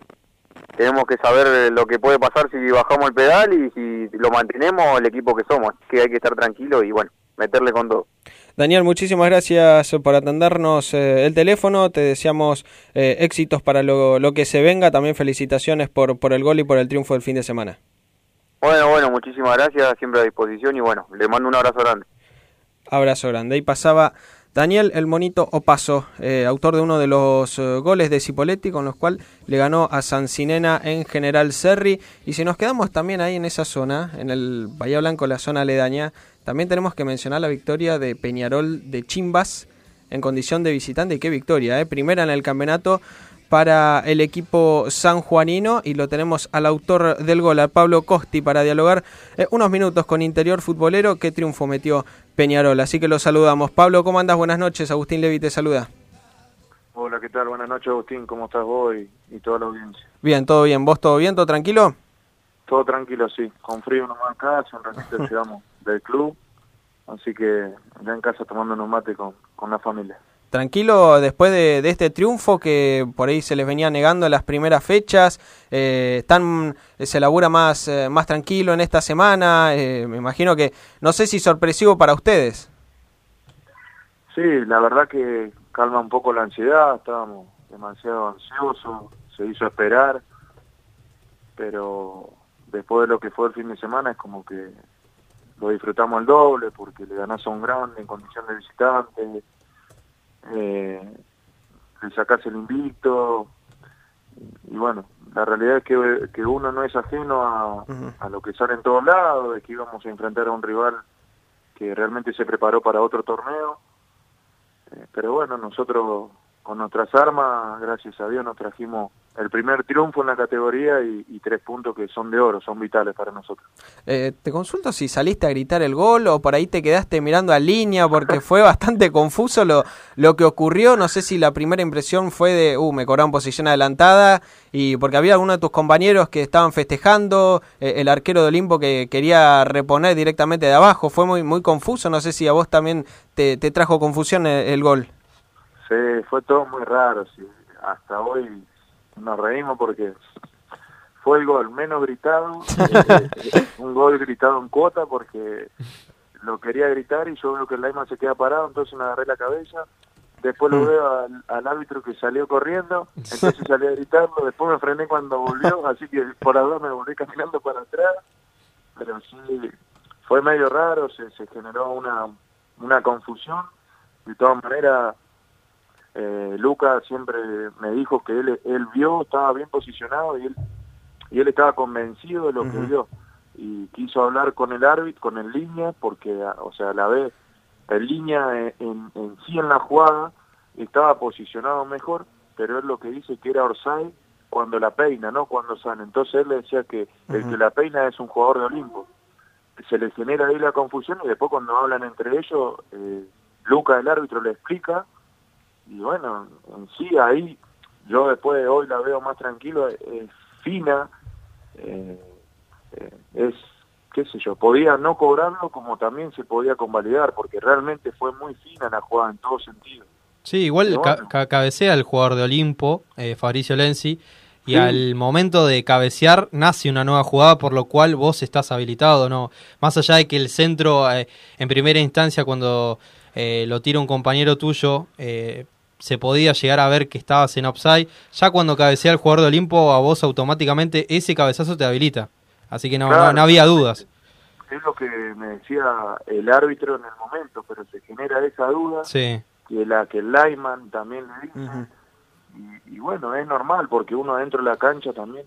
tenemos que saber lo que puede pasar si bajamos el pedal y si lo mantenemos el equipo que somos. Que hay que estar tranquilo y bueno, meterle con todo. Daniel, muchísimas gracias por atendernos eh, el teléfono. Te deseamos eh, éxitos para lo, lo, que se venga. También felicitaciones por, por el gol y por el triunfo del fin de semana. Bueno, bueno, muchísimas gracias. Siempre a disposición y bueno, le mando un abrazo grande. Abrazo grande. Ahí pasaba Daniel El Monito Opaso, eh, autor de uno de los eh, goles de Cipoletti, con los cuales le ganó a Sancinena en General Serri. Y si nos quedamos también ahí en esa zona, en el Bahía Blanco, la zona aledaña, también tenemos que mencionar la victoria de Peñarol de Chimbas en condición de visitante. Y qué victoria, ¿eh? primera en el campeonato para el equipo sanjuanino y lo tenemos al autor del gol, a Pablo Costi, para dialogar eh, unos minutos con Interior Futbolero. Qué triunfo metió Peñarol, así que lo saludamos. Pablo, ¿cómo andas? Buenas noches. Agustín Levi te saluda. Hola, ¿qué tal? Buenas noches, Agustín. ¿Cómo estás vos y, y toda la audiencia? Bien, todo bien. ¿Vos todo bien? ¿Todo tranquilo? Todo tranquilo, sí. Con frío nomás acá, hace un ratito llegamos del club, así que ya en casa tomando unos mate con, con la familia tranquilo después de, de, este triunfo que por ahí se les venía negando en las primeras fechas. Eh, están, se labura más, eh, más tranquilo en esta semana. Eh, me imagino que, no sé si sorpresivo para ustedes. Sí, la verdad que calma un poco la ansiedad. Estábamos demasiado ansiosos, se hizo esperar. Pero después de lo que fue el fin de semana es como que lo disfrutamos al doble porque le ganás a un grande en condición de visitante eh, sacás el invicto y bueno, la realidad es que, que uno no es ajeno a, a, lo que sale en todos lados, de que íbamos a enfrentar a un rival que realmente se preparó para otro torneo, eh, pero bueno, nosotros con nuestras armas, gracias a Dios, nos trajimos el primer triunfo en la categoría y, y, tres puntos que son de oro, son vitales para nosotros. Eh, te consulto si saliste a gritar el gol o por ahí te quedaste mirando a línea porque fue bastante confuso lo, lo que ocurrió. No sé si la primera impresión fue de, uh, me cobraron posición adelantada y porque había algunos de tus compañeros que estaban festejando, eh, el arquero de Olimpo que quería reponer directamente de abajo. Fue muy, muy confuso. No sé si a vos también te, te trajo confusión el, el gol. Sí, fue todo muy raro. Sí. Hasta hoy nos reímos porque fue el gol menos gritado, eh, un gol gritado en cuota porque lo quería gritar y yo veo que el Laima se queda parado, entonces me agarré la cabeza, después lo veo al, al árbitro que salió corriendo, entonces salí a gritarlo, después me frené cuando volvió, así que por ahora me volví caminando para atrás, pero sí, fue medio raro, se, se generó una, una confusión, de todas maneras eh, Luca siempre me dijo que él, él vio, estaba bien posicionado y él, y él estaba convencido de lo uh -huh. que vio. Y quiso hablar con el árbitro, con el línea, porque, o sea, la vez, el línea en, en, en, sí en la jugada estaba posicionado mejor, pero él lo que dice que era Orsay cuando la peina, no cuando sale. Entonces él le decía que uh -huh. el que la peina es un jugador de Olimpo. Se le genera ahí la confusión y después cuando hablan entre ellos, eh, Luca, el árbitro, le explica y bueno, en sí ahí yo después de hoy la veo más tranquilo, es, es fina, eh, eh, es, qué sé yo, podía no cobrarlo como también se podía convalidar, porque realmente fue muy fina la jugada en todo sentido. Sí, igual bueno. ca ca cabecea el jugador de Olimpo, eh, Fabricio Lenzi, y sí. al momento de cabecear nace una nueva jugada por lo cual vos estás habilitado, ¿no? Más allá de que el centro, eh, en primera instancia, cuando eh, lo tira un compañero tuyo, eh, se podía llegar a ver que estabas en offside. Ya cuando cabecea el jugador de Olimpo, a vos automáticamente ese cabezazo te habilita. Así que no, claro, no, no, había dudas. Es lo que me decía el árbitro en el momento, pero se genera esa duda. Sí. Que, la, que el Lyman también le dice. Uh -huh. y, y bueno, es normal, porque uno dentro de la cancha también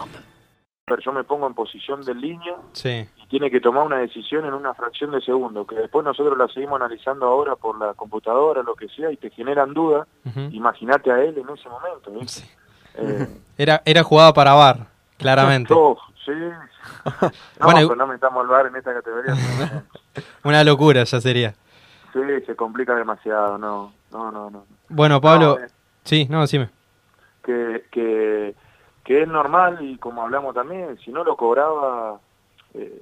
Yo me pongo en posición de línea Sí. y tiene que tomar una decisión en una fracción de segundo, que después nosotros la seguimos analizando ahora por la computadora, lo que sea, y te generan dudas. Ujú. Imagínate a él en ese momento. Eh, Era, era jugada para VAR, claramente. sí. No, Bueno, pero no metamos al bar en esta categoría. Una locura ya sería. sí, se complica demasiado, no, no, no, no. Bueno, Pablo. No, eh. Sí, no, decime. que, que, que es normal y como hablamos también, si no lo cobraba, eh,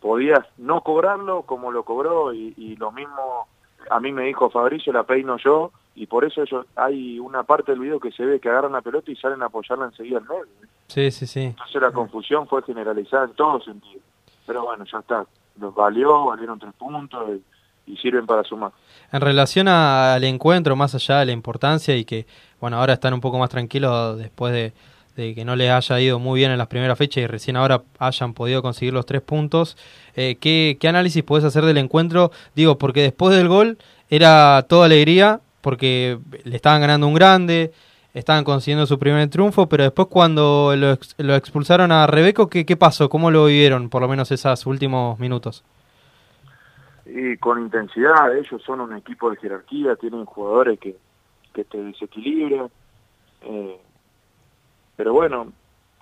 podías no cobrarlo como lo cobró y, y lo mismo a mí me dijo Fabricio, la peino yo y por eso ellos, hay una parte del video que se ve que agarran la pelota y salen a apoyarla enseguida al medio. Sí, sí, sí. Entonces la confusión fue generalizada en todo sentido. Pero bueno, ya está, los valió, valieron tres puntos y, y sirven para sumar. En relación a- al encuentro, más allá de la importancia y que, bueno, ahora están un poco más tranquilos después de, de que no les haya ido muy bien en las primeras fechas y recién ahora hayan podido conseguir los tres puntos, eh, ¿qué, ¿qué análisis podés hacer del encuentro? Digo, porque después del gol era toda alegría, porque le estaban ganando un grande, estaban consiguiendo su primer triunfo, pero después cuando lo, ex- lo expulsaron a Rebeco, ¿qué, ¿qué pasó? ¿Cómo lo vivieron, por lo menos esos últimos minutos? y con intensidad, ellos son un equipo de jerarquía, tienen jugadores que, que te desequilibran, eh, pero bueno,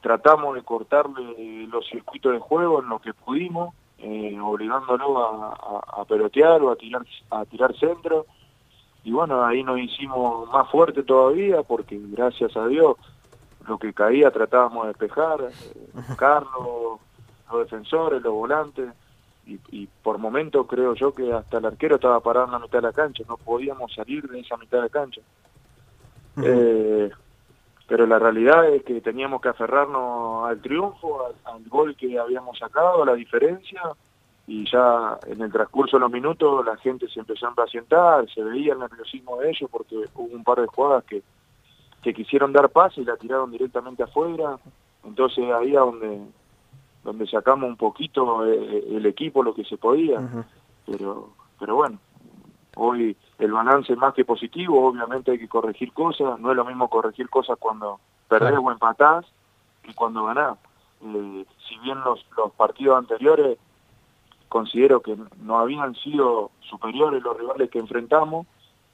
tratamos de cortarle los circuitos de juego en lo que pudimos, eh, obligándolo a, a- a pelotear o a tirar, a tirar centro, y bueno, ahí nos hicimos más fuerte todavía, porque gracias a Dios, lo que caía tratábamos de despejar, eh, Carlos, los defensores, los volantes, y, y por momento creo yo que hasta el arquero estaba parado en la mitad de la cancha, no podíamos salir de esa mitad de la cancha. Eh, pero la realidad es que teníamos que aferrarnos al triunfo, al, al gol que habíamos sacado, a la diferencia, y ya en el transcurso de los minutos la gente se empezó a impacientar, se veía el nerviosismo de ellos porque hubo un par de jugadas que, que quisieron dar pase y la tiraron directamente afuera, entonces ahí a donde donde sacamos un poquito eh, el equipo lo que se podía, pero pero bueno, hoy el balance es más que positivo, obviamente hay que corregir cosas, no es lo mismo corregir cosas cuando perdés Claro. o empatás que cuando ganás. Eh, si bien los, los partidos anteriores considero que no habían sido superiores los rivales que enfrentamos,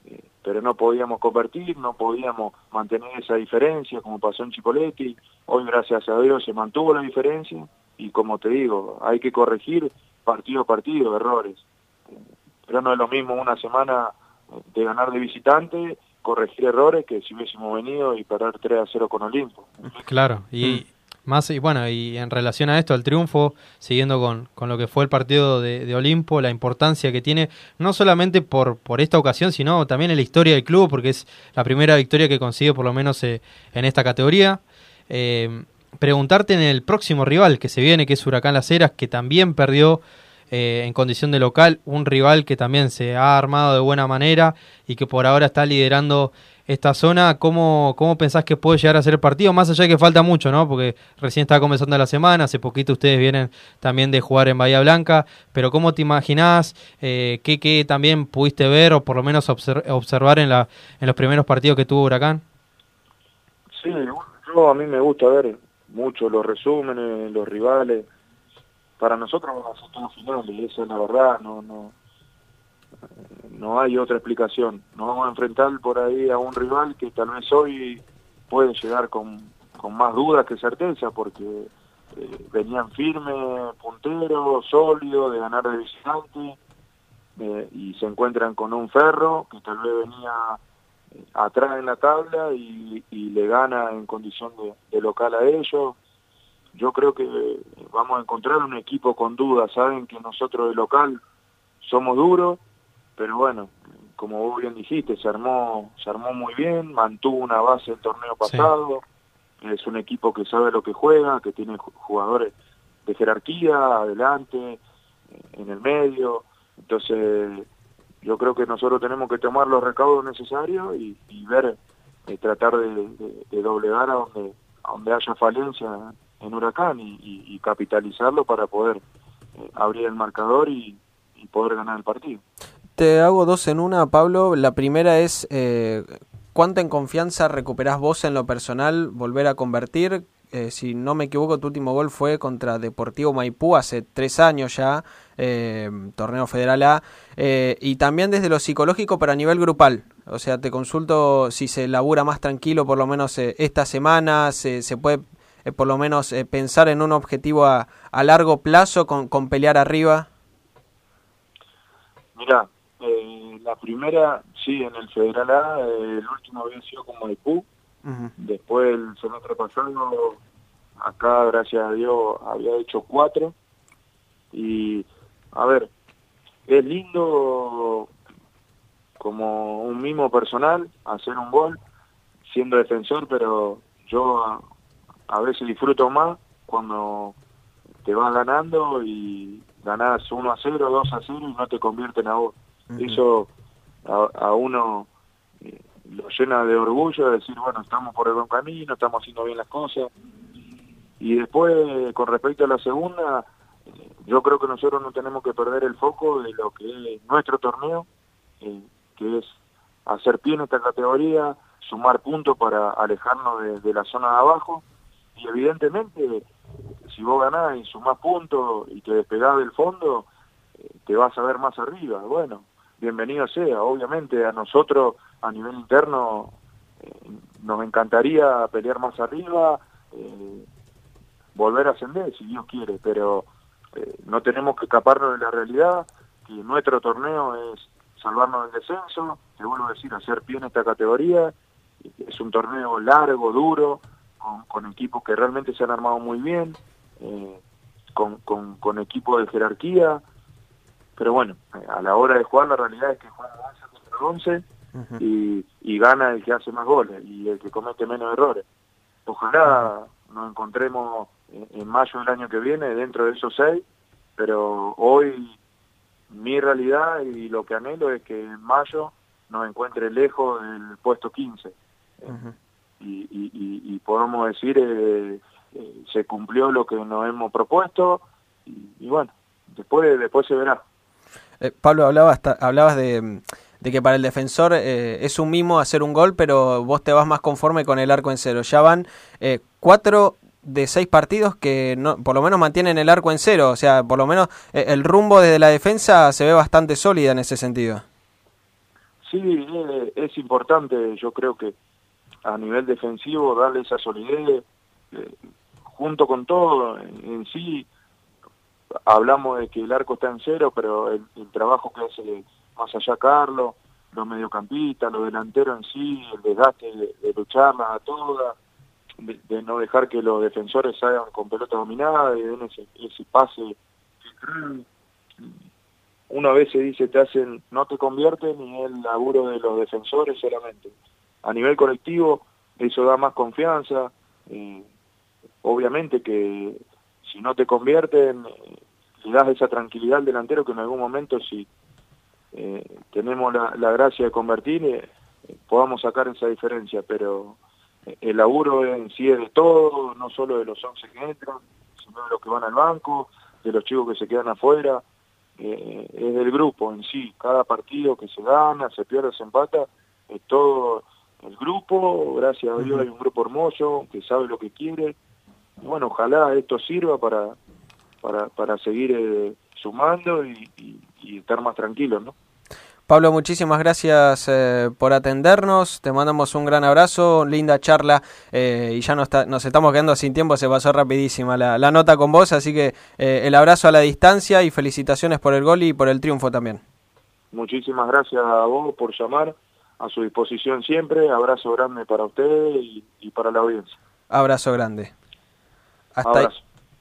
eh, pero no podíamos convertir, no podíamos mantener esa diferencia como pasó en Chipoletti, hoy gracias a Dios se mantuvo la diferencia y como te digo, hay que corregir partido a partido errores. Pero no es lo mismo una semana eh, de ganar de visitante, corregir errores que si hubiésemos venido y perder 3 a 0 con Olimpo. Claro, y más y bueno, y en relación a esto, al triunfo, siguiendo con, con lo que fue el partido de, de Olimpo, la importancia que tiene, no solamente por, por esta ocasión, sino también en la historia del club, porque es la primera victoria que consigue por lo menos eh, en esta categoría. Eh, preguntarte en el próximo rival que se viene, que es Huracán Las Heras, que también perdió eh, en condición de local, un rival que también se ha armado de buena manera y que por ahora está liderando esta zona. ¿Cómo, cómo pensás que puede llegar a ser el partido? Más allá de que falta mucho, ¿no? Porque recién está comenzando la semana, hace poquito ustedes vienen también de jugar en Bahía Blanca, pero ¿cómo te imaginás? Eh, ¿qué, qué también pudiste ver o por lo menos obser- observar en, la, en los primeros partidos que tuvo Huracán? Sí, yo a mí me gusta ver mucho los resúmenes, los rivales. Para nosotros van a finales, esa es la verdad, no, no, no hay otra explicación. Nos vamos a enfrentar por ahí a un rival que tal vez hoy puede llegar con, con más dudas que certeza, porque eh, venían firmes, punteros, sólidos, de ganar de visitante, eh, y se encuentran con un ferro que tal vez venía eh, atrás en la tabla y, le gana en condición de local a ellos. Yo creo que eh, vamos a encontrar un equipo con dudas, saben que nosotros de local somos duros, pero bueno, como vos bien dijiste, se armó, se armó muy bien, mantuvo una base del torneo pasado, es un equipo que sabe lo que juega, que tiene ju- jugadores de jerarquía, adelante, en el medio. Entonces, yo creo que nosotros tenemos que tomar los recaudos necesarios y, y ver, eh, tratar de, de- de doblegar a donde, a donde haya falencia en Huracán y, capitalizarlo para poder eh, abrir el marcador y, poder ganar el partido. Te hago dos en una, Pablo. La primera es, eh, ¿cuánto en confianza recuperás vos en lo personal volver a convertir? Eh, si no me equivoco, tu último gol fue contra Deportivo Maipú hace tres años ya, eh, torneo federal A. Eh, y también desde lo psicológico, pero a nivel grupal. O sea, te consulto si se labura más tranquilo, por lo menos eh, esta semana, se, se puede eh, por lo menos eh, pensar en un objetivo a, a largo plazo con, con pelear arriba. Mira, eh, la primera, sí, en el Federal A, eh, el último había sido con Maipú, Después el semestre pasado, acá gracias a Dios había hecho cuatro. Y a ver, es lindo como un mimo personal hacer un gol siendo defensor, pero yo a, veces disfruto más cuando te vas ganando y ganás 1 a 0, 2 a 0 y no te convierten a vos. Eso a, a uno eh, lo llena de orgullo de decir, bueno, estamos por el buen camino, estamos haciendo bien las cosas. Y después, con respecto a la segunda, eh, yo creo que nosotros no tenemos que perder el foco de lo que es nuestro torneo, eh, que es hacer pie en esta categoría, sumar puntos para alejarnos de, de la zona de abajo. Y evidentemente, si vos ganás y sumás puntos y te despegás del fondo, eh, te vas a ver más arriba. Bueno, bienvenido sea. Obviamente a nosotros a nivel interno eh, nos encantaría pelear más arriba, eh, volver a ascender si Dios quiere, pero no tenemos que escaparnos de la realidad, que nuestro torneo es salvarnos del descenso, te vuelvo a decir, hacer pie en esta categoría, es un torneo largo, duro, con, con equipos que realmente se han armado muy bien, eh, con, con, con equipos de jerarquía, pero bueno, eh, a la hora de jugar la realidad es que juega 11 contra 11 y, y gana el que hace más goles y el que comete menos errores. Ojalá nos encontremos en, en mayo del año que viene dentro de esos seis, pero hoy mi realidad y lo que anhelo es que en mayo nos encuentre lejos del puesto 15 y, y, y, y podemos decir eh, eh, se cumplió lo que nos hemos propuesto y, y bueno, después después se verá. Eh, Pablo, hablabas, hablabas de, de que para el defensor eh, es un mimo hacer un gol, pero vos te vas más conforme con el arco en cero. Ya van eh, cuatro de seis partidos que no, por lo menos mantienen el arco en cero. O sea, por lo menos el rumbo desde la defensa se ve bastante sólida en ese sentido. Sí, es importante, yo creo que a nivel defensivo darle esa solidez, eh, junto con todo, en, sí, hablamos de que el arco está en cero, pero el, trabajo que hace más allá Carlos, los mediocampistas, los delanteros en sí, el desgaste de, de lucharlas a todas, de, de no dejar que los defensores salgan con pelota dominada y den ese, pase filtrado. Uno a veces dice te hacen, no te convierten y el laburo de los defensores solamente. A nivel colectivo eso da más confianza, obviamente que si no te convierten le das esa tranquilidad al delantero que en algún momento si eh, tenemos la, gracia de convertir eh, podamos sacar esa diferencia, pero eh, el laburo en sí es de todo, no solo de los 11 que entran, sino de los que van al banco, de los chicos que se quedan afuera, es del grupo en sí, cada partido que se gana, se pierde, se empata, es todo el grupo, gracias a Dios hay un grupo hermoso que sabe lo que quiere, y bueno, ojalá esto sirva para, para, para seguir eh, sumando y, y- y estar más tranquilos, ¿no? Pablo, muchísimas gracias eh, por atendernos. Te mandamos un gran abrazo, linda charla eh, y ya nos, está- nos estamos quedando sin tiempo, se pasó rapidísima la, la nota con vos, así que eh, el abrazo a la distancia y felicitaciones por el gol y por el triunfo también. Muchísimas gracias a vos por llamar, a su disposición siempre, abrazo grande para ustedes y, y para la audiencia. Abrazo grande. Hasta ahí,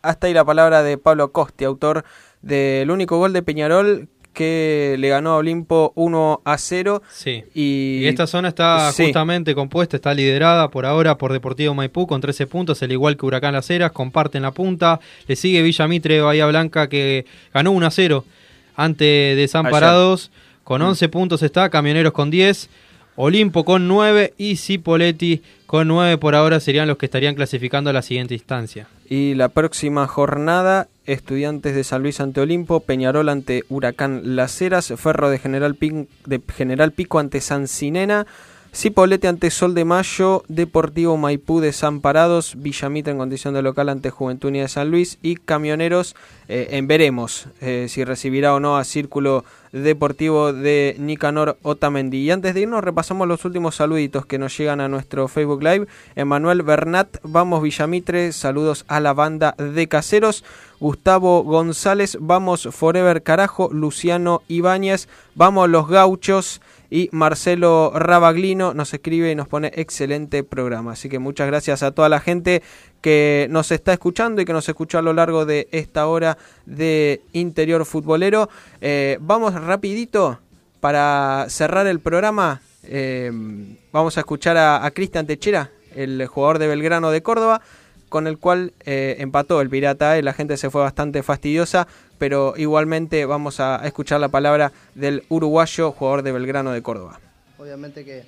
hasta ahí la palabra de Pablo Costi, autor del único gol de Peñarol que le ganó a Olimpo 1 a 0. Sí. Y, Y esta zona está Sí. justamente compuesta, está liderada por ahora por Deportivo Maipú con 13 puntos, al igual que Huracán Las Heras, comparten la punta. Le sigue Villa Mitre Bahía Blanca que ganó 1 a 0 ante Desamparados. Con Mm. 11 puntos está, Camioneros con 10, Olimpo con 9 y Cipoletti con 9 por ahora serían los que estarían clasificando a la siguiente instancia. Y la próxima jornada, Estudiantes de San Luis ante Olimpo, Peñarol ante Huracán Las Heras, Ferro de General, Pin- de General Pico ante San Cinena, Cipolete ante Sol de Mayo, Deportivo Maipú Desamparados, Villamita en condición de local ante Juventud Unida de San Luis y Camioneros eh, en veremos eh, si recibirá o no a Círculo Deportivo de Nicanor Otamendi. Y antes de irnos repasamos los últimos saluditos que nos llegan a nuestro Facebook Live. Emanuel Bernat, vamos Villamitre, saludos a la banda de Caseros. Gustavo González, vamos Forever Carajo, Luciano Ibáñez, vamos los gauchos y Marcelo Rabaglino nos escribe y nos pone excelente programa. Así que muchas gracias a toda la gente que nos está escuchando y que nos escuchó a lo largo de esta hora de interior futbolero. Eh, vamos rapidito para cerrar el programa. eh, vamos a escuchar a, a Cristian Techera, el jugador de Belgrano de Córdoba, con el cual eh, empató el Pirata. y la gente se fue bastante fastidiosa, pero igualmente vamos a escuchar la palabra del uruguayo jugador de Belgrano de Córdoba. Obviamente que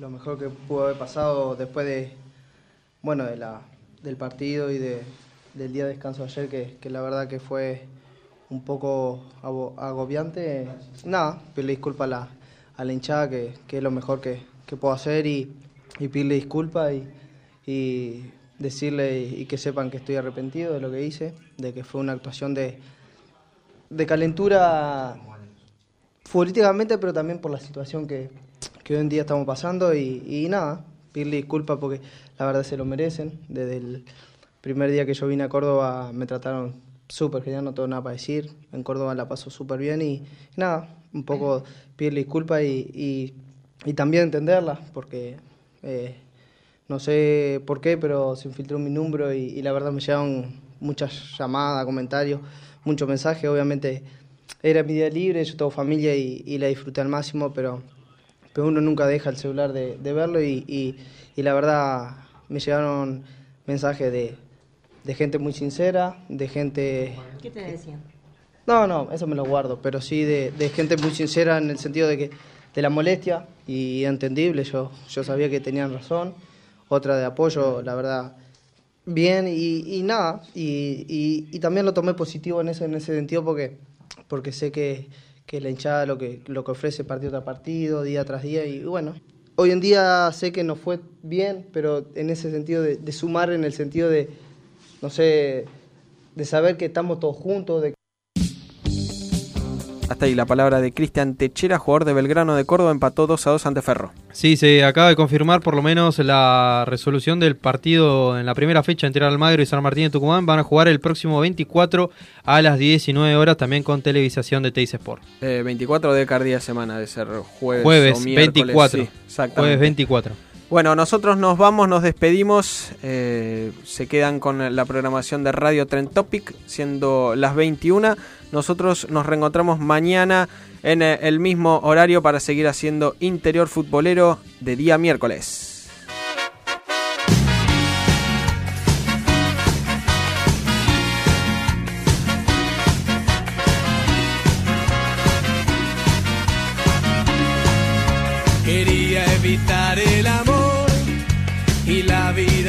lo mejor que pudo haber pasado después de, bueno, de la, del partido y de, del día de descanso ayer, que, que la verdad que fue un poco agobiante. Nada, pedirle disculpas a la, a hinchada, que, que es lo mejor que, que puedo hacer y, y pedirle disculpas y decirle y, que sepan que estoy arrepentido de lo que hice, de que fue una actuación de, de calentura futbolísticamente, pero también por la situación que, que hoy en día estamos pasando y, nada, pedirle disculpas porque la verdad se lo merecen. Desde el primer día que yo vine a Córdoba me trataron súper genial, no tengo nada para decir. En Córdoba la paso súper bien y, nada, un poco pedirle disculpas y, y, y también entenderla porque eh, no sé por qué, pero se infiltró mi número y, y la verdad me llegaron muchas llamadas, comentarios, muchos mensajes. Obviamente era mi día libre, yo tengo familia y, y la disfruté al máximo, pero, pero uno nunca deja el celular de, de verlo y, y- y la verdad me llegaron mensajes de, de gente muy sincera, de gente... ¿Qué te decían? No, no, eso me lo guardo, pero sí de, de gente muy sincera en el sentido de que de la molestia y entendible, yo, yo sabía que tenían razón, otra de apoyo, la verdad, bien y, nada, y, también lo tomé positivo en ese, en ese sentido porque, porque sé que, que la hinchada lo que, lo que ofrece partido tras partido, día tras día, y bueno, hoy en día sé que no fue bien, pero en ese sentido de, de sumar, en el sentido de, no sé, de saber que estamos todos juntos, de Hasta ahí la palabra de Cristian Techera, jugador de Belgrano de Córdoba, empató 2 a 2 ante Ferro. Sí, se acaba de confirmar por lo menos la resolución del partido en la primera fecha entre Almagro y San Martín de Tucumán. Van a jugar el próximo 24 a las 19 horas, también con televisación de Teis Sport. Eh, 24 de cada día de semana, de ser jueves, Jueves o miércoles, 24. sí, exactamente. Jueves 24. Bueno, nosotros nos vamos, nos despedimos. eh, se quedan con la programación de Radio Trend Topic, siendo las 21. Nosotros nos reencontramos mañana en eh, el mismo horario para seguir haciendo interior futbolero de día miércoles.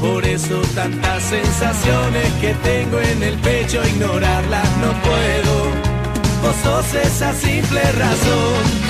Por eso tantas sensaciones que tengo en el pecho, ignorarlas no puedo. Vos sos esa simple razón.